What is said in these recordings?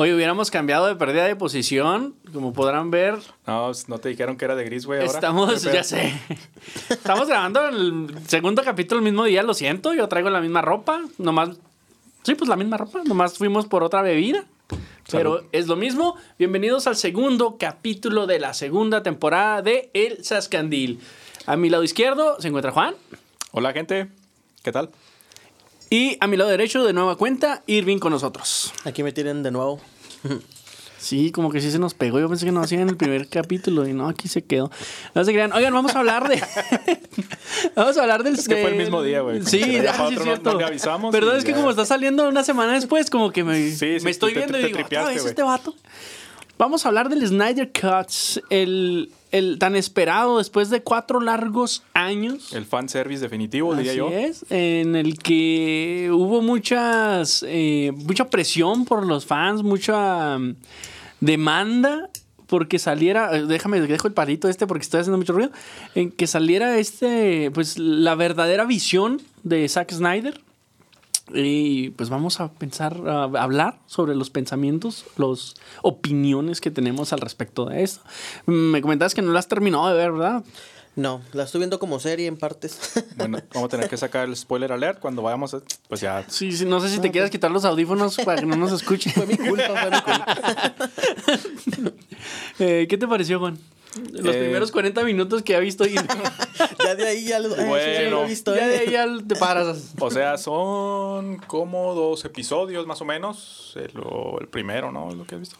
Oye, hubiéramos cambiado de pérdida de posición, como podrán ver. No, no te dijeron que era de gris, güey. Estamos, ¿Qué ya sé. Estamos grabando el segundo capítulo el mismo día, lo siento. Yo traigo la misma ropa, nomás. Sí, pues la misma ropa, nomás fuimos por otra bebida. Pero es lo mismo. Bienvenidos al segundo capítulo de la segunda temporada de El Sascandil. A mi lado izquierdo se encuentra Juan. Hola, gente. ¿Qué tal? Y a mi lado derecho, de nueva cuenta, Irving con nosotros. Aquí me tienen de nuevo. Sí, como que sí se nos pegó. Yo pensé que no hacía en el primer capítulo y no, aquí se quedó. No se crean. Oigan, vamos a hablar de. vamos a hablar del. Es que fue el mismo día, güey. Sí, sí, es cierto. no le avisamos Perdón, es que ya. como está saliendo una semana después, como que me, Sí, sí, me estoy te- viendo te- y digo, tripeaste, "Ah, ¿es güey". este vato? Vamos a hablar del Snyder Cuts, el, el tan esperado después de cuatro largos años. El fan service definitivo, diría Así yo. es, en el que hubo muchas, eh, mucha presión por los fans, mucha mm, demanda porque saliera, eh, déjame, dejo el palito este porque estoy haciendo mucho ruido, en que saliera este, pues la verdadera visión de Zack Snyder. Y pues vamos a pensar, a hablar sobre los pensamientos, las opiniones que tenemos al respecto de esto. Me comentabas que no las has terminado de ver, ¿verdad? No, la estoy viendo como serie en partes. Bueno, vamos a tener que sacar el spoiler alert cuando vayamos. a- Pues ya. Sí, sí, no sé si te quieras quitar los audífonos para que no nos escuche. fue mi culpa, fue mi culpa. Eh, ¿Qué te pareció, Juan? Los Eh, primeros 40 minutos que ha visto y Ya de ahí ya lo, Bueno. lo he visto. ya de eh. ahí ya te paras. O sea, son como dos episodios más o menos. El, el primero, ¿no? Lo que has visto.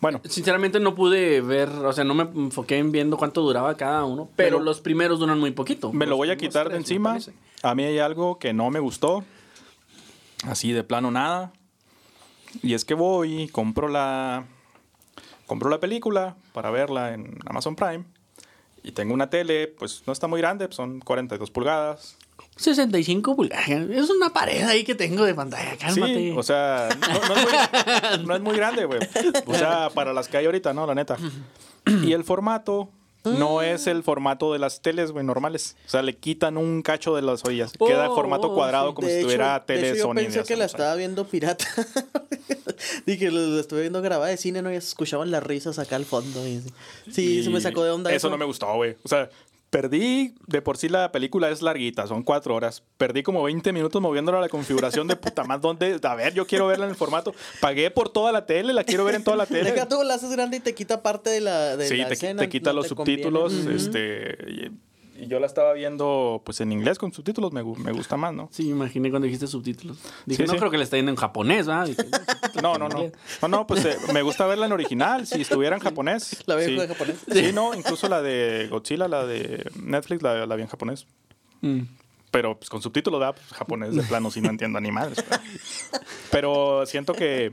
Bueno, Sinceramente no pude ver, o sea, no me enfoqué en viendo cuánto duraba cada uno, pero, Pero- los primeros duran muy poquito. me lo Los voy a quitar de tres, me encima. A mí hay algo que no me gustó. Así de plano nada. Y es que voy y compro la. Compro la película para verla en Amazon Prime. Y tengo una tele, pues no está muy grande, son 42 pulgadas. 65 pulgadas. Es una pared ahí que tengo de pantalla, cálmate. Sí, o sea, no, no es muy, no es muy grande, güey. O sea, para las que hay ahorita, ¿no? La neta. Y el formato no es el formato de las teles, güey, normales. O sea, le quitan un cacho de las orillas. Queda Oh, formato oh, cuadrado sí. como De si hecho- tuviera de tele hecho, yo Sony. de pensé que la estaba viendo pirata. Dije, lo, lo estuve viendo grabada de cine, ¿no? Y escuchaban las risas acá al fondo. y. Sí, se me sacó de onda Eso no me gustó, güey. O sea, perdí, de por sí la película es larguita, son cuatro horas. Perdí como 20 minutos moviéndola a la configuración de puta más donde. A ver, yo quiero verla en el formato. Pagué por toda la tele, la quiero ver en toda la tele. Deja tú, la haces grande y te quita parte de la, de sí, la te, escena. te quita no los te subtítulos. Este, y, y yo la estaba viendo pues en inglés con subtítulos, me, me gusta más, ¿no? Sí, me imaginé cuando dijiste subtítulos. Dije, Sí, no sí. creo que le está yendo en japonés, ¿verdad? Dije, No, no, no. No, no, pues eh, me gusta verla en original, si estuviera en japonés. La veo sí. en japonés. Sí, no, incluso la de Godzilla, la de Netflix, la, la vi en japonés. Mm. Pero pues con subtítulos, ¿verdad? Pues, japonés de plano, si no entiendo ni madres. Pero, pero siento que,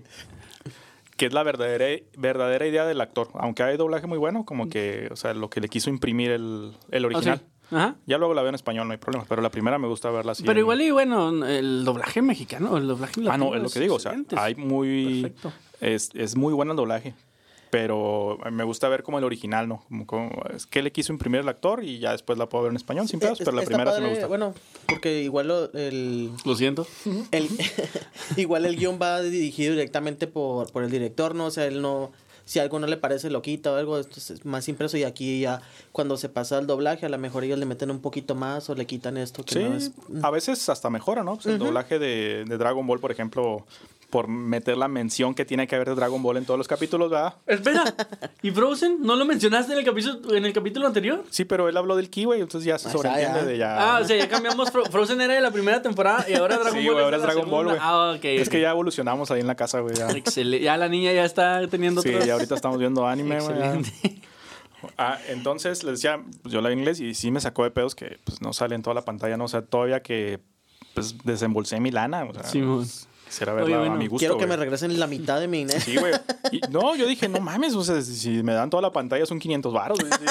que es la verdadera, verdadera idea del actor. Aunque hay doblaje muy bueno, como que, o sea, lo que le quiso imprimir el, el Ah, original. Ajá. Ya luego la veo en español, no hay problema. Pero la primera me gusta verla así. Pero en- igual y bueno, el doblaje mexicano, el doblaje Ah, no, latino es lo que digo. O sea, hay muy. Perfecto. Es, es muy bueno el doblaje. Pero me gusta ver como el original, ¿no? Como, como- es que le quiso imprimir el actor y ya después la puedo ver en español sin pedos, Eh, pero la primera sí me padre, gusta. Bueno, porque igual lo- el, Lo siento. el igual el guion va dirigido directamente por, por el director, ¿no? O sea, él no... Si algo no le parece, lo quita o algo, esto es más impreso y aquí ya cuando se pasa el doblaje, a lo mejor ellos le meten un poquito más o le quitan esto que Sí, no es... a veces hasta mejora, ¿no? Pues el doblaje de, de Dragon Ball, por ejemplo, por meter la mención que tiene que haber de Dragon Ball en todos los capítulos, ¿verdad? Espera, ¿y Frozen? ¿No lo mencionaste en el capítulo, en el capítulo anterior? Sí, pero él habló del ki, güey, entonces ya se Ah, sobreentiende ya. de ya. Ah, o sea, ya cambiamos. Fro- Frozen era de la primera temporada y ahora Dragon Sí, Ball güey, ahora es Dragon Ball, güey. Ah, ok. es que ya evolucionamos ahí en la casa, güey. Ya. Excelente. Ya la niña ya está teniendo Sí, otros- ya ahorita estamos viendo anime, güey. Excelente. Ah, entonces les decía, pues, yo la vi en inglés y sí me sacó de pedos que pues no sale en toda la pantalla, ¿no? O sea, todavía que pues desembolsé mi lana, o sea, Simón. quisiera Oye, verla bueno, a mi gusto. Quiero que me regresen la mitad de mi dinero. Sí, güey. No, yo dije, no mames, o sea, si- me dan toda la pantalla son 500 baros, sí.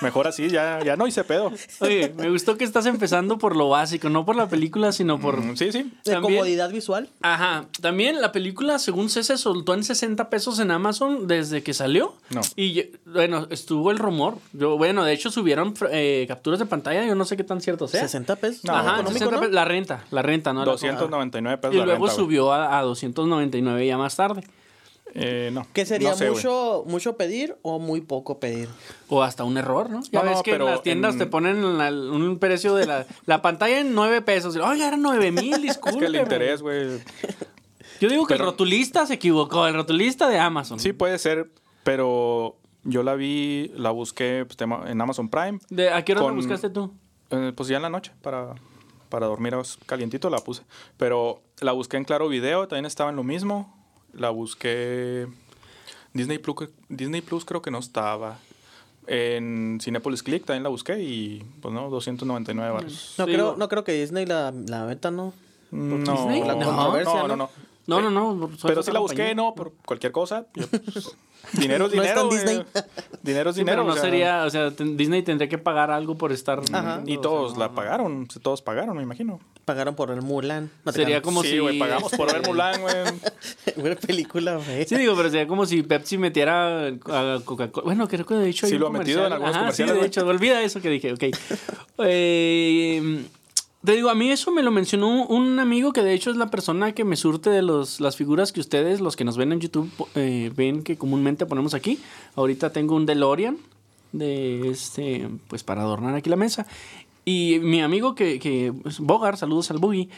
Mejor así, ya, ya no hice pedo. Oye, me gustó que estás empezando por lo básico, no por la película, sino por... Mm, Sí, sí. De También- comodidad visual. Ajá, también la película, según sé, se soltó en 60 pesos en Amazon desde que salió. No. Y bueno, estuvo el rumor. Yo, bueno, de hecho subieron eh, capturas de pantalla, yo no sé qué tan cierto sea. 60 pesos. No, Ajá, económico, 60 ¿no? la renta, la renta, ¿no? La- 299 pesos Y la luego renta, güey. Subió a, a 299 ya más tarde. Eh, no. ¿Qué sería No sé, güey. mucho, mucho pedir o muy poco pedir? O hasta un error, ¿no? Ya No, ves no, que en las tiendas en- te ponen la- un precio de la, la pantalla en 9 pesos. Oiga, era 9 mil, Es disculpe. que el interés, güey. Yo digo que el rotulista se equivocó, el rotulista de Amazon. Sí, puede ser, pero yo la vi, la busqué pues, en Amazon Prime. ¿De, ¿A qué hora la buscaste tú? Eh, pues ya en la noche, para, para dormir calientito la puse. Pero la busqué en Claro Video, también estaba en lo mismo. La busqué. Disney Plus, Disney Plus creo que no estaba. En Cinepolis Click también la busqué y pues no, 299 baros. No, Sí, creo, no creo que Disney la, la venta, ¿no? No, Disney? Por la No. no, no, ¿no? No. No, no, Pero sí la busqué, compañía. no, por cualquier cosa. Yo, pues, dinero es No está dinero. en. Disney. Dinero es Sí, dinero. pero no o sea, sería, o sea, Disney tendría que pagar algo por estar. Ajá. Y o sea, todos no, la no. pagaron, todos pagaron, me imagino. Pagaron por el Mulan. Sería como sí, si- güey, pagamos por ver Mulan, güey. Buena película, güey. Sí, digo, pero sería como si Pepsi metiera a Coca-Cola. Bueno, creo que de hecho. Sí, lo ha metido en comercial. algunos Ajá, comerciales, Sí, de hecho, olvida eso que dije, ok. Eh, te digo, a mí eso me lo mencionó un- amigo que de hecho es la persona que me surte de los, las figuras que ustedes, los que nos ven en YouTube, eh, ven que comúnmente ponemos aquí. Ahorita tengo un DeLorean de este, pues para adornar aquí la mesa. Y mi amigo que, que es Bogart, saludos al Boogie,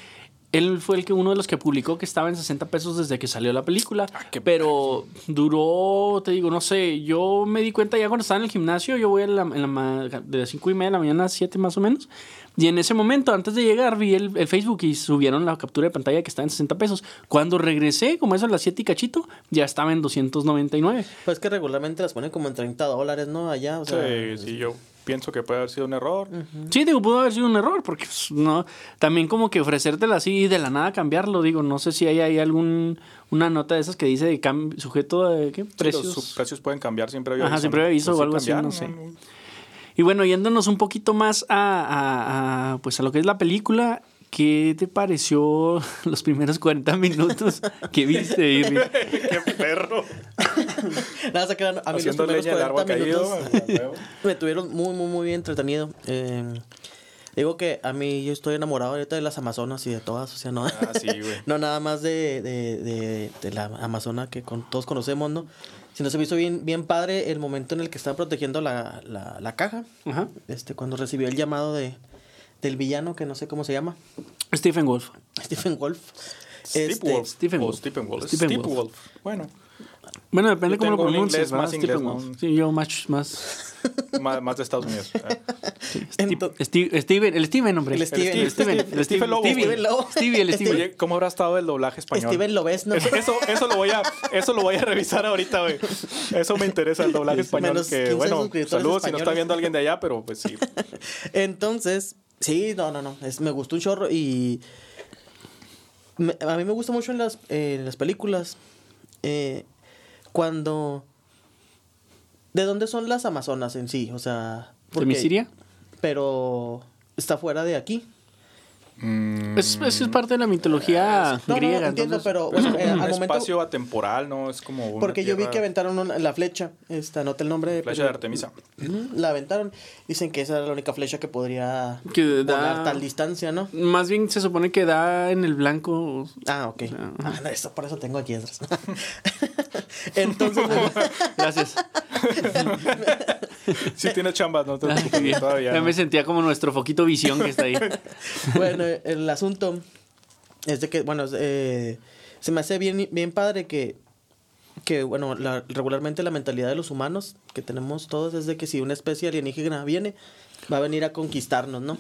él fue el que uno de los que publicó que estaba en 60 pesos desde que salió la película. Ah, pero duró, te digo, no sé, yo me di cuenta ya cuando estaba en el gimnasio, yo voy a la, en la de las 5 y media de la mañana a 7 más o menos. Y en ese momento, antes de llegar, vi el, el Facebook y subieron la captura de pantalla que estaba en 60 pesos. Cuando regresé, como eso a las 7 y cachito, ya estaba en 299. Pues que regularmente las ponen como en 30 dólares, ¿no? Allá, o sea. Sí, sí, yo pienso que puede haber sido un error. Sí, digo, pudo haber sido un error, porque pues, no, también como que ofrecértela así y de la nada cambiarlo, digo, no sé si hay, hay algún una nota de esas que dice de sujeto a ¿qué? Sí, precios. los precios pueden cambiar siempre había Ajá, siempre aviso Pues o sí algo así, no sé. Y bueno, yéndonos un poquito más a, a- a, pues a lo que es la película, ¿qué te pareció los primeros 40 minutos que viste, Irri? Qué perro. Nada, se quedan. A mí los primeros leña del 40 árbol caído. minutos huevo. me tuvieron muy, muy, muy entretenido. Eh, digo que a mí yo estoy enamorado ahorita de las Amazonas y de todas, o sea, no. Ah, sí, güey. No nada más de, de, de, de la Amazona que con, todos conocemos, ¿no? Sino se me hizo bien, bien padre el momento en el que estaba protegiendo la, la, la caja. Ajá. Este, cuando recibió el llamado de, del villano, que no sé cómo se llama, Stephen Wolf. Stephen Wolf. Steve Este, Wolf. Stephen Wolf. Stephen Wolf. Stephen. Wolf. Bueno, Bueno, depende Yo cómo lo tengo pronuncies. inglés más inglés, ¿no? Sí, yo más... más más, más de Estados Unidos. Steve- Steven, el Steven, hombre. El Steven. El Steven. El El Stephen Lobo. Stevie. Steven Lobo. Stevie, el Steven. Oye, ¿cómo habrá estado el doblaje español? Steven Lobesno. Eso, eso, eso lo voy a, eso lo voy a revisar ahorita, güey. Eso me interesa el doblaje español. Menos Que 15 bueno, saludos si no está viendo alguien de allá, pero pues sí. Entonces, sí, no, no, no. Es, me gustó un chorro y. me- a mí me gusta mucho en las, eh, en las películas. eh, cuando. ¿De dónde son las Amazonas en sí? O sea. ¿De porque- mi Siria? Pero. Está fuera de aquí. Mm, Es, es, es parte de la mitología No, no, griega. entiendo, entonces- pero bueno, eh, un al momento. espacio atemporal, ¿no? Es como una Porque yo vi que aventaron una- la flecha. Esta, anota el nombre. Flecha pero- de Artemisa. La aventaron. Dicen que esa era la única flecha que podría Que da- volar tal distancia, ¿no? Más bien se supone que da en el blanco. Ah, ok. Ah, no, eso, por eso tengo aquí atrás. Entonces, Gracias. Sí tienes chambas, no te preocupes, todavía. ya ¿no? me sentía como nuestro foquito visión que está ahí. bueno, el asunto es de que, bueno, eh, se me hace bien, bien padre que que, bueno, la- regularmente la mentalidad de los humanos que tenemos todos es de que si una especie alienígena viene, va a venir a conquistarnos, ¿no?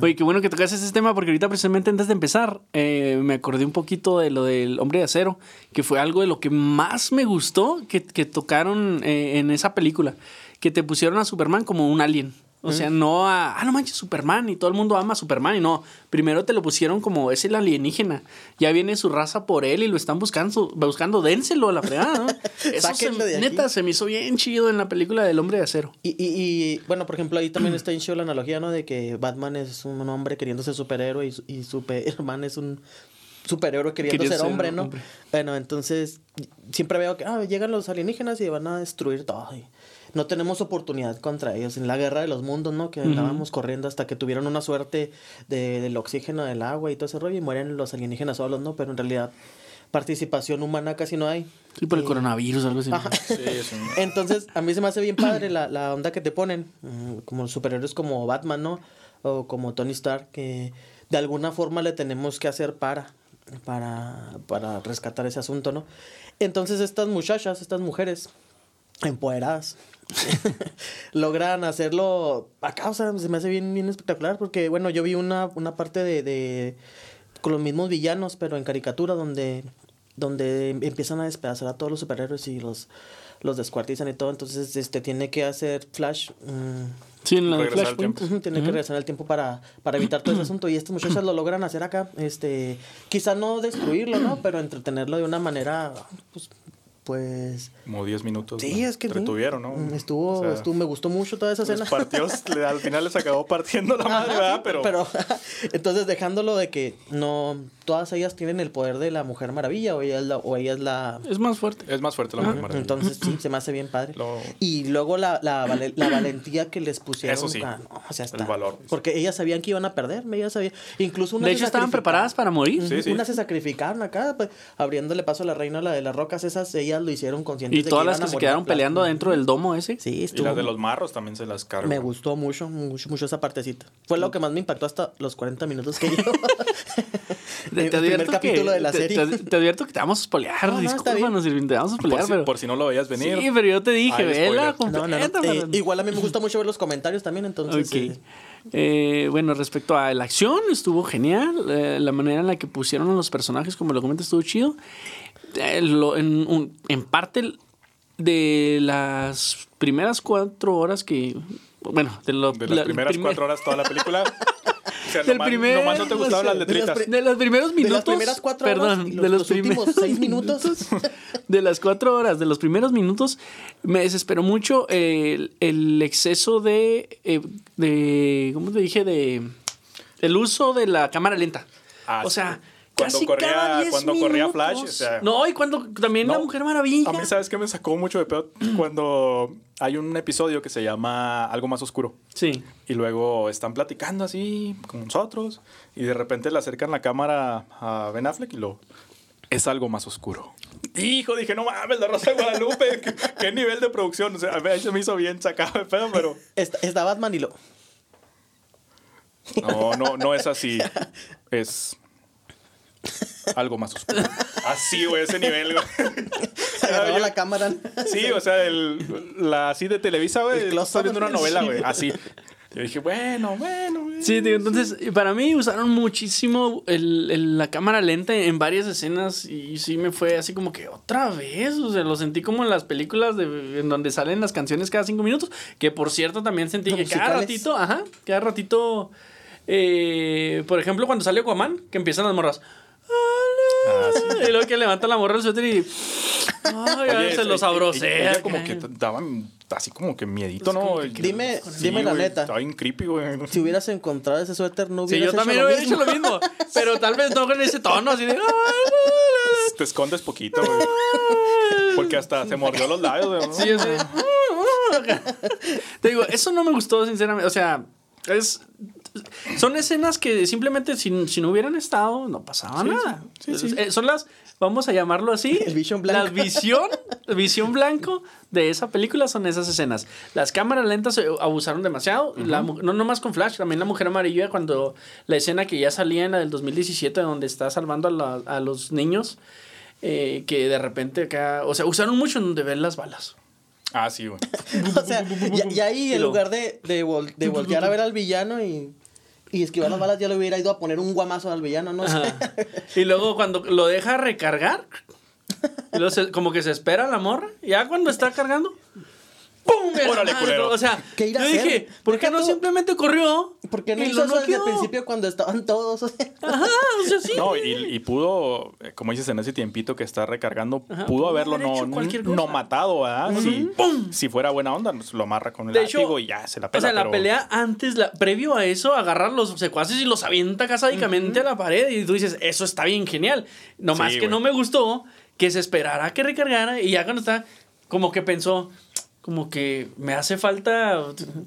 Oye, qué bueno que tocas ese tema porque ahorita precisamente antes de empezar eh, me acordé un poquito de lo del hombre de acero, que fue algo de lo que más me gustó que, que tocaron eh, en esa película, que te pusieron a Superman como un alien. O sea, no a, ah, no manches, Superman y todo el mundo ama a Superman y no, primero te lo pusieron como es el alienígena, ya viene su raza por él y lo están buscando, buscando, dénselo a la fregada, ¿no? Eso se- de aquí. neta se me hizo bien chido en la película del hombre de acero. Y, y, y, bueno, por ejemplo, ahí también está en show la analogía, ¿no? De que Batman es un hombre queriendo ser superhéroe y, y Superman es un superhéroe queriendo ser ser hombre, ¿no? hombre. Bueno, entonces siempre veo que ah, llegan los alienígenas y van a destruir todo. y no tenemos oportunidad contra ellos. En la guerra de los mundos, ¿no? Que andábamos corriendo hasta que tuvieron una suerte de, del oxígeno, del agua y todo ese rollo y mueren los alienígenas solos, ¿no? Pero en realidad participación humana casi no hay. Sí, por el coronavirus, algo así. Sí, Entonces, a mí se me hace bien padre la, la onda que te ponen, mm, como superhéroes como Batman, ¿no? O como Tony Stark, que de alguna forma le tenemos que hacer para, para, para rescatar ese asunto, ¿no? Entonces, estas muchachas, estas mujeres empoderadas, logran hacerlo acá, o sea, se me hace bien, bien espectacular, porque, bueno, yo vi una, una parte de, de con los mismos villanos, pero en caricatura, donde, donde empiezan a despedazar a todos los superhéroes y los, los descuartizan y todo. Entonces, este tiene que hacer Flash. mm, Sí, en la al ujú, tiene que regresar al tiempo para, para evitar todo ese asunto. Y estas muchachas lo logran hacer acá. Este, quizá no destruirlo, ¿no? Pero entretenerlo de una manera, pues, pues como 10 minutos. Sí, es que retuvieron, ¿no? Mm, Estuvo, O sea, estuvo, me gustó mucho toda esa los escena. partidos, al final les acabó partiendo la madre, ¿verdad? Pero, pero entonces dejándolo de que no todas ellas tienen el poder de la Mujer Maravilla o ella es la, o ella es la Es más fuerte. es más fuerte la Mujer Maravilla. entonces sí se me hace bien padre. Lo- Y luego la, la, vale- la valentía que les pusieron. Eso sí, ah, no, o sea, el está- valor. Porque ellas sabían que iban a perder, ellas sabían. Incluso una De hecho, estaban preparadas para morir. Sí, sí. Unas se sacrificaron acá, pues, abriéndole paso a la reina, la de las rocas, esas ellas lo hicieron conscientes Y de todas que las que se quedaron peleando dentro del domo ese. Sí, Y estuvo. las de los marros también se las cargó. Me gustó mucho, mucho, mucho esa partecita. Fue lo que más me impactó hasta los 40 minutos que llevo. Te, El te primer advierto capítulo que, de la te- serie. te- te advierto que te vamos a spoilear. No, no, está Discúlpanos, Irving, te vamos a por, spoilear. si, pero... por si no lo veías venir. Sí, pero yo te dije, vela spoiler. No, no, no. completa. Eh, igual a mí me gusta mucho ver los comentarios también, entonces. Ok. eh, Eh, bueno, respecto a la acción, estuvo genial. Eh, la manera en la que pusieron a los personajes, como lo comentas, estuvo chido. Eh, lo- en, un- en parte de las primeras cuatro horas que. Bueno, de, lo- De las la- primeras primer- cuatro horas toda la película. O sea, Del nomás, primer- nomás no te las sé, de las letritas. De los primeros de minutos. las primeras cuatro perdón, horas los, de los, los primeros últimos seis minutos. de las cuatro horas, de los primeros minutos, me desesperó mucho el, el exceso de, eh, de. ¿Cómo te dije? De. El uso de la cámara lenta. Ah, o sí. Cuando casi corría- cada 10 cuando corría. Flash, o sea- no, y cuando también la Mujer Maravilla. A mí, ¿sabes qué me sacó mucho de pedo? Cuando hay un episodio que se llama Algo más oscuro. Sí. Y luego están platicando así con nosotros. Y de repente le acercan la cámara a Ben Affleck y lo. Es algo más oscuro. Hijo, dije, no mames, la Rosa de Guadalupe. ¿Qué, qué nivel de producción. O sea, a mí se me hizo bien sacado de pedo, pero. Está, está Batman y lo. No, no, no es así. Es. Algo más oscuro. Así, güey, ese nivel, güey. Agarraba la cámara. Sí, o sea, el, la así de Televisa, güey. Estoy viendo una novela, güey. Así. Yo dije, bueno, bueno, güey. Sí, digo, entonces para mí usaron muchísimo el- el- la cámara lenta en varias escenas y sí me fue así como que otra vez, o sea, lo sentí como en las películas de, en donde salen las canciones cada cinco minutos, que por cierto también sentí Los que cada ratito, ajá, cada ratito, eh, por ejemplo, cuando sale Aquaman, que empiezan las morras. Ah, sí. Y luego que levanta la morra del suéter y ay, Oye, se lo ella- sabrosea. Ella como que daban así como que miedito, ¿no? Dime, Sí, dime la neta. Estaba bien creepy, güey. Si hubieras encontrado ese suéter, no Sí, hubieras yo también hecho lo hubiera mismo. hecho lo mismo, pero tal vez no con ese tono así de... "Ay, Te escondes poquito, güey. Porque hasta se mordió los labios, güey. ¿no? Sí, así. Te digo, eso no me gustó, sinceramente. O sea, es. Son escenas que simplemente si, si no hubieran estado, no pasaba Sí, nada. sí, sí, sí. Eh, Son las, vamos a llamarlo así. El visión blanco. La visión, visión blanco de esa película son esas escenas. Las cámaras lentas se abusaron demasiado. La mu- no nomás con Flash, también la Mujer Amarilla, cuando la escena que ya salía en la del 2017, donde está salvando a, la- a los niños. eh, que de repente acá, o sea, usaron mucho en donde ven las balas. Ah, sí, güey. o sea, y, y ahí en lugar de, de, vol- de voltear a ver al villano y, y esquivar las balas, ya le hubiera ido a poner un guamazo al villano, no sé. Y luego cuando lo deja recargar, se- como que se espera la morra, ya cuando está cargando, ¡pum! Órale, culero. O sea, ¿Qué irá yo a hacer? dije, ¿por qué Deja no tú- simplemente corrió? ¿Por qué no y hizo lo eso desde el noqueó? principio cuando estaban todos? O sea, Ajá, o sea, sí. No, y, y pudo, eh, como dices, en ese tiempito que está recargando, Ajá, pudo pudo haberlo haber no, hecho cualquier no matado, ¿verdad? si, ¡Pum! si fuera buena onda, pues, lo amarra con el De hecho, látigo y ya se la O pela. sea, la pero- pelea antes, la, previo a eso, agarrar los secuaces y los avienta casádicamente a la pared. Y tú dices, eso está bien genial. Nomás Sí, que güey. no me gustó que se esperara a que recargara. Y ya cuando está, como que pensó, como que me hace falta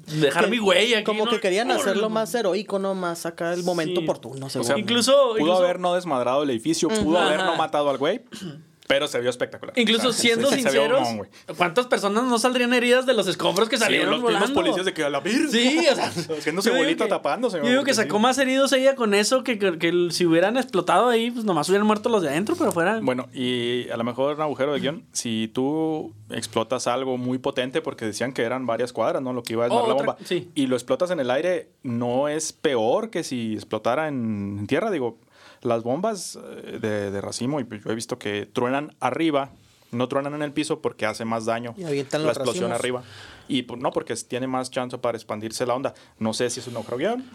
dejar que- mi huella aquí. como ¿no? que querían hacerlo más heroico, ¿no? Más acá el momento Sí. oportuno, O sea, Incluso- pudo incluso- haber no desmadrado el edificio, pudo haber no matado al güey, pero se vio espectacular. Incluso O sea, siendo sí, sí sinceros. ¿cuántas personas no saldrían heridas de los escombros que Sí, salieron los mismos volando? policías de que a la virgen. Sí, o sea, Haciéndose bolita tapándose. Yo digo que sacó sí. más heridos ella con eso que, que, que si hubieran explotado ahí, pues nomás hubieran muerto los de adentro, pero fuera. Bueno, y a lo mejor un agujero de guion, si tú explotas algo muy potente, porque decían que eran varias cuadras, ¿no? Lo que iba a desmar Oh, la otra- bomba. sí. Y lo explotas en el aire, no es peor que si explotara en tierra. Digo, las bombas eh, de, de racimo, y yo he visto que truenan arriba, no truenan en el piso porque hace más daño Y avientan la los explosión racimos. arriba. Y pues, no, porque tiene más chance para expandirse la onda. No sé si es un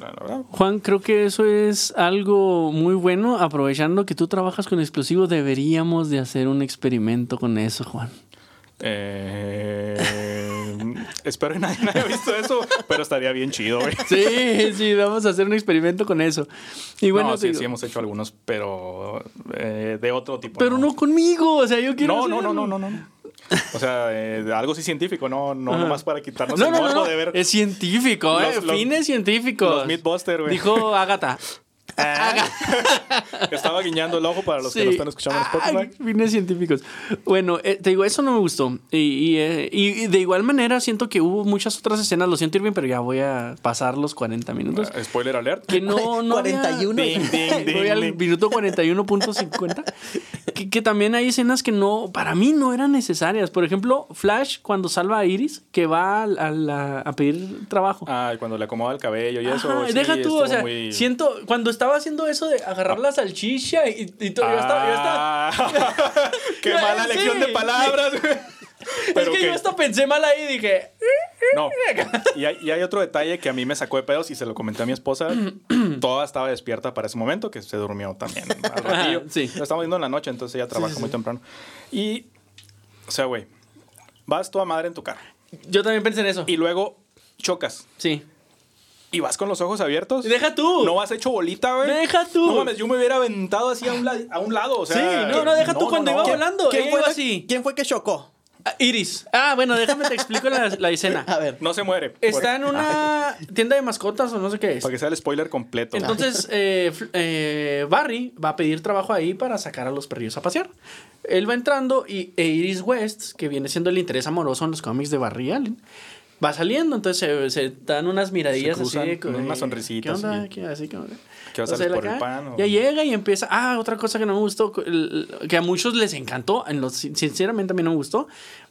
verdad. Juan, creo que eso es algo muy bueno. Aprovechando que tú trabajas con explosivos, deberíamos de hacer un experimento con eso, Juan. Eh, espero que nadie haya visto eso, pero estaría bien chido, güey. Sí, sí, vamos a hacer un experimento con eso. Y bueno, no, sí, digo, sí hemos hecho algunos, pero eh, de otro tipo. pero no conmigo, o sea, yo quiero No, no, no, no, no, no. O sea, eh, algo sí científico, no, no Ajá. nomás para quitarnos No, el no, no, morbo no, de ver es científico, Los- eh, los- fines científicos. los Mythbusters, güey. Dijo Agatha. Estaba guiñando el ojo para los que lo están escuchando en Spotify. Fines científicos. Bueno, eh, te digo, eso no me gustó. Y, y, eh, y- de igual manera siento que hubo muchas otras escenas, lo siento Irving, pero ya voy a pasar los 40 minutos. Eh, Spoiler alert. Que no, no había- 41. Ding, ding, ding, Voy al minuto 41.50. que, que también hay escenas que no, para mí no eran necesarias. Por ejemplo, Flash cuando salva a Iris, que va a, a la- a pedir trabajo. Ay, cuando le acomoda el cabello y eso. Ajá, sí, deja tú, o sea, muy- siento, cuando estaba haciendo eso de agarrar la salchicha y, y todo, yo estaba, yo estaba- Ah, Qué mala sí, elección de palabras, güey. es que yo hasta pensé mal ahí y dije, No. Y hay, y hay otro detalle que a mí me sacó de pedos y se lo comenté a mi esposa. Toda estaba despierta para ese momento, que se durmió también al ratillo. Sí. Lo estamos viendo en la noche, entonces ella trabaja sí, muy temprano. Y, o sea, güey, vas tú a madre en tu carro yo también pensé en eso. y luego chocas sí. Y vas con los ojos abiertos. Deja tú. No vas hecho bolita, güey. Deja tú. No mames, yo me hubiera aventado así a un, la- a un lado, o sea. Sí, no, no, deja tú cuando iba no. volando. ¿Quién fue, así. ¿Quién fue que chocó? Ah, Iris. Ah, bueno, déjame te explico la, la escena. A ver. No se muere. Está en una tienda de mascotas o no sé qué es. Para que sea el spoiler completo. Entonces, eh, eh, Barry va a pedir trabajo ahí para sacar a los perrillos a pasear. Él va entrando y e Iris West, que viene siendo el interés amoroso en los cómics de Barry Allen, va saliendo. Entonces se, se dan unas miradillas cruzan así. de- unas ¿Qué sonrisitas onda? y- ¿Qué, así, ¿qué vas a hacer por el pan? o- Ya llega y empieza. Ah, otra cosa que no me gustó, que a muchos les encantó, en los, sinceramente a mí no me gustó.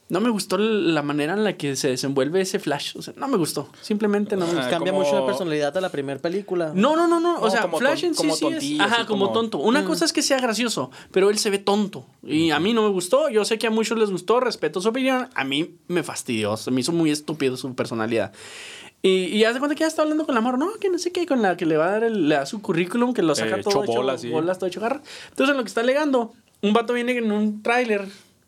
No me gustó la manera en la que se desenvuelve ese flash. O sea, no me gustó. Simplemente no me Ah, gustó. Cambia como- mucho la personalidad de la primera película. No, no, no, no. O No, sea, como Flash ton- en sí, como sí es. Ajá, como, como- tonto. Una cosa es que sea gracioso, pero él se ve tonto. Y a mí no me gustó. Yo sé que a muchos les gustó, respeto su opinión. A mí me fastidió. Se me hizo muy estúpido su personalidad. Y, y haz de cuenta que ya está hablando con la morra, no, que no sé qué, con la que le va a dar el- le da su currículum, que lo saca Eh, todo hecho hecho bolas, sí. bolas, todo hecho garra. Entonces, en lo que está alegando, un vato viene en un tráiler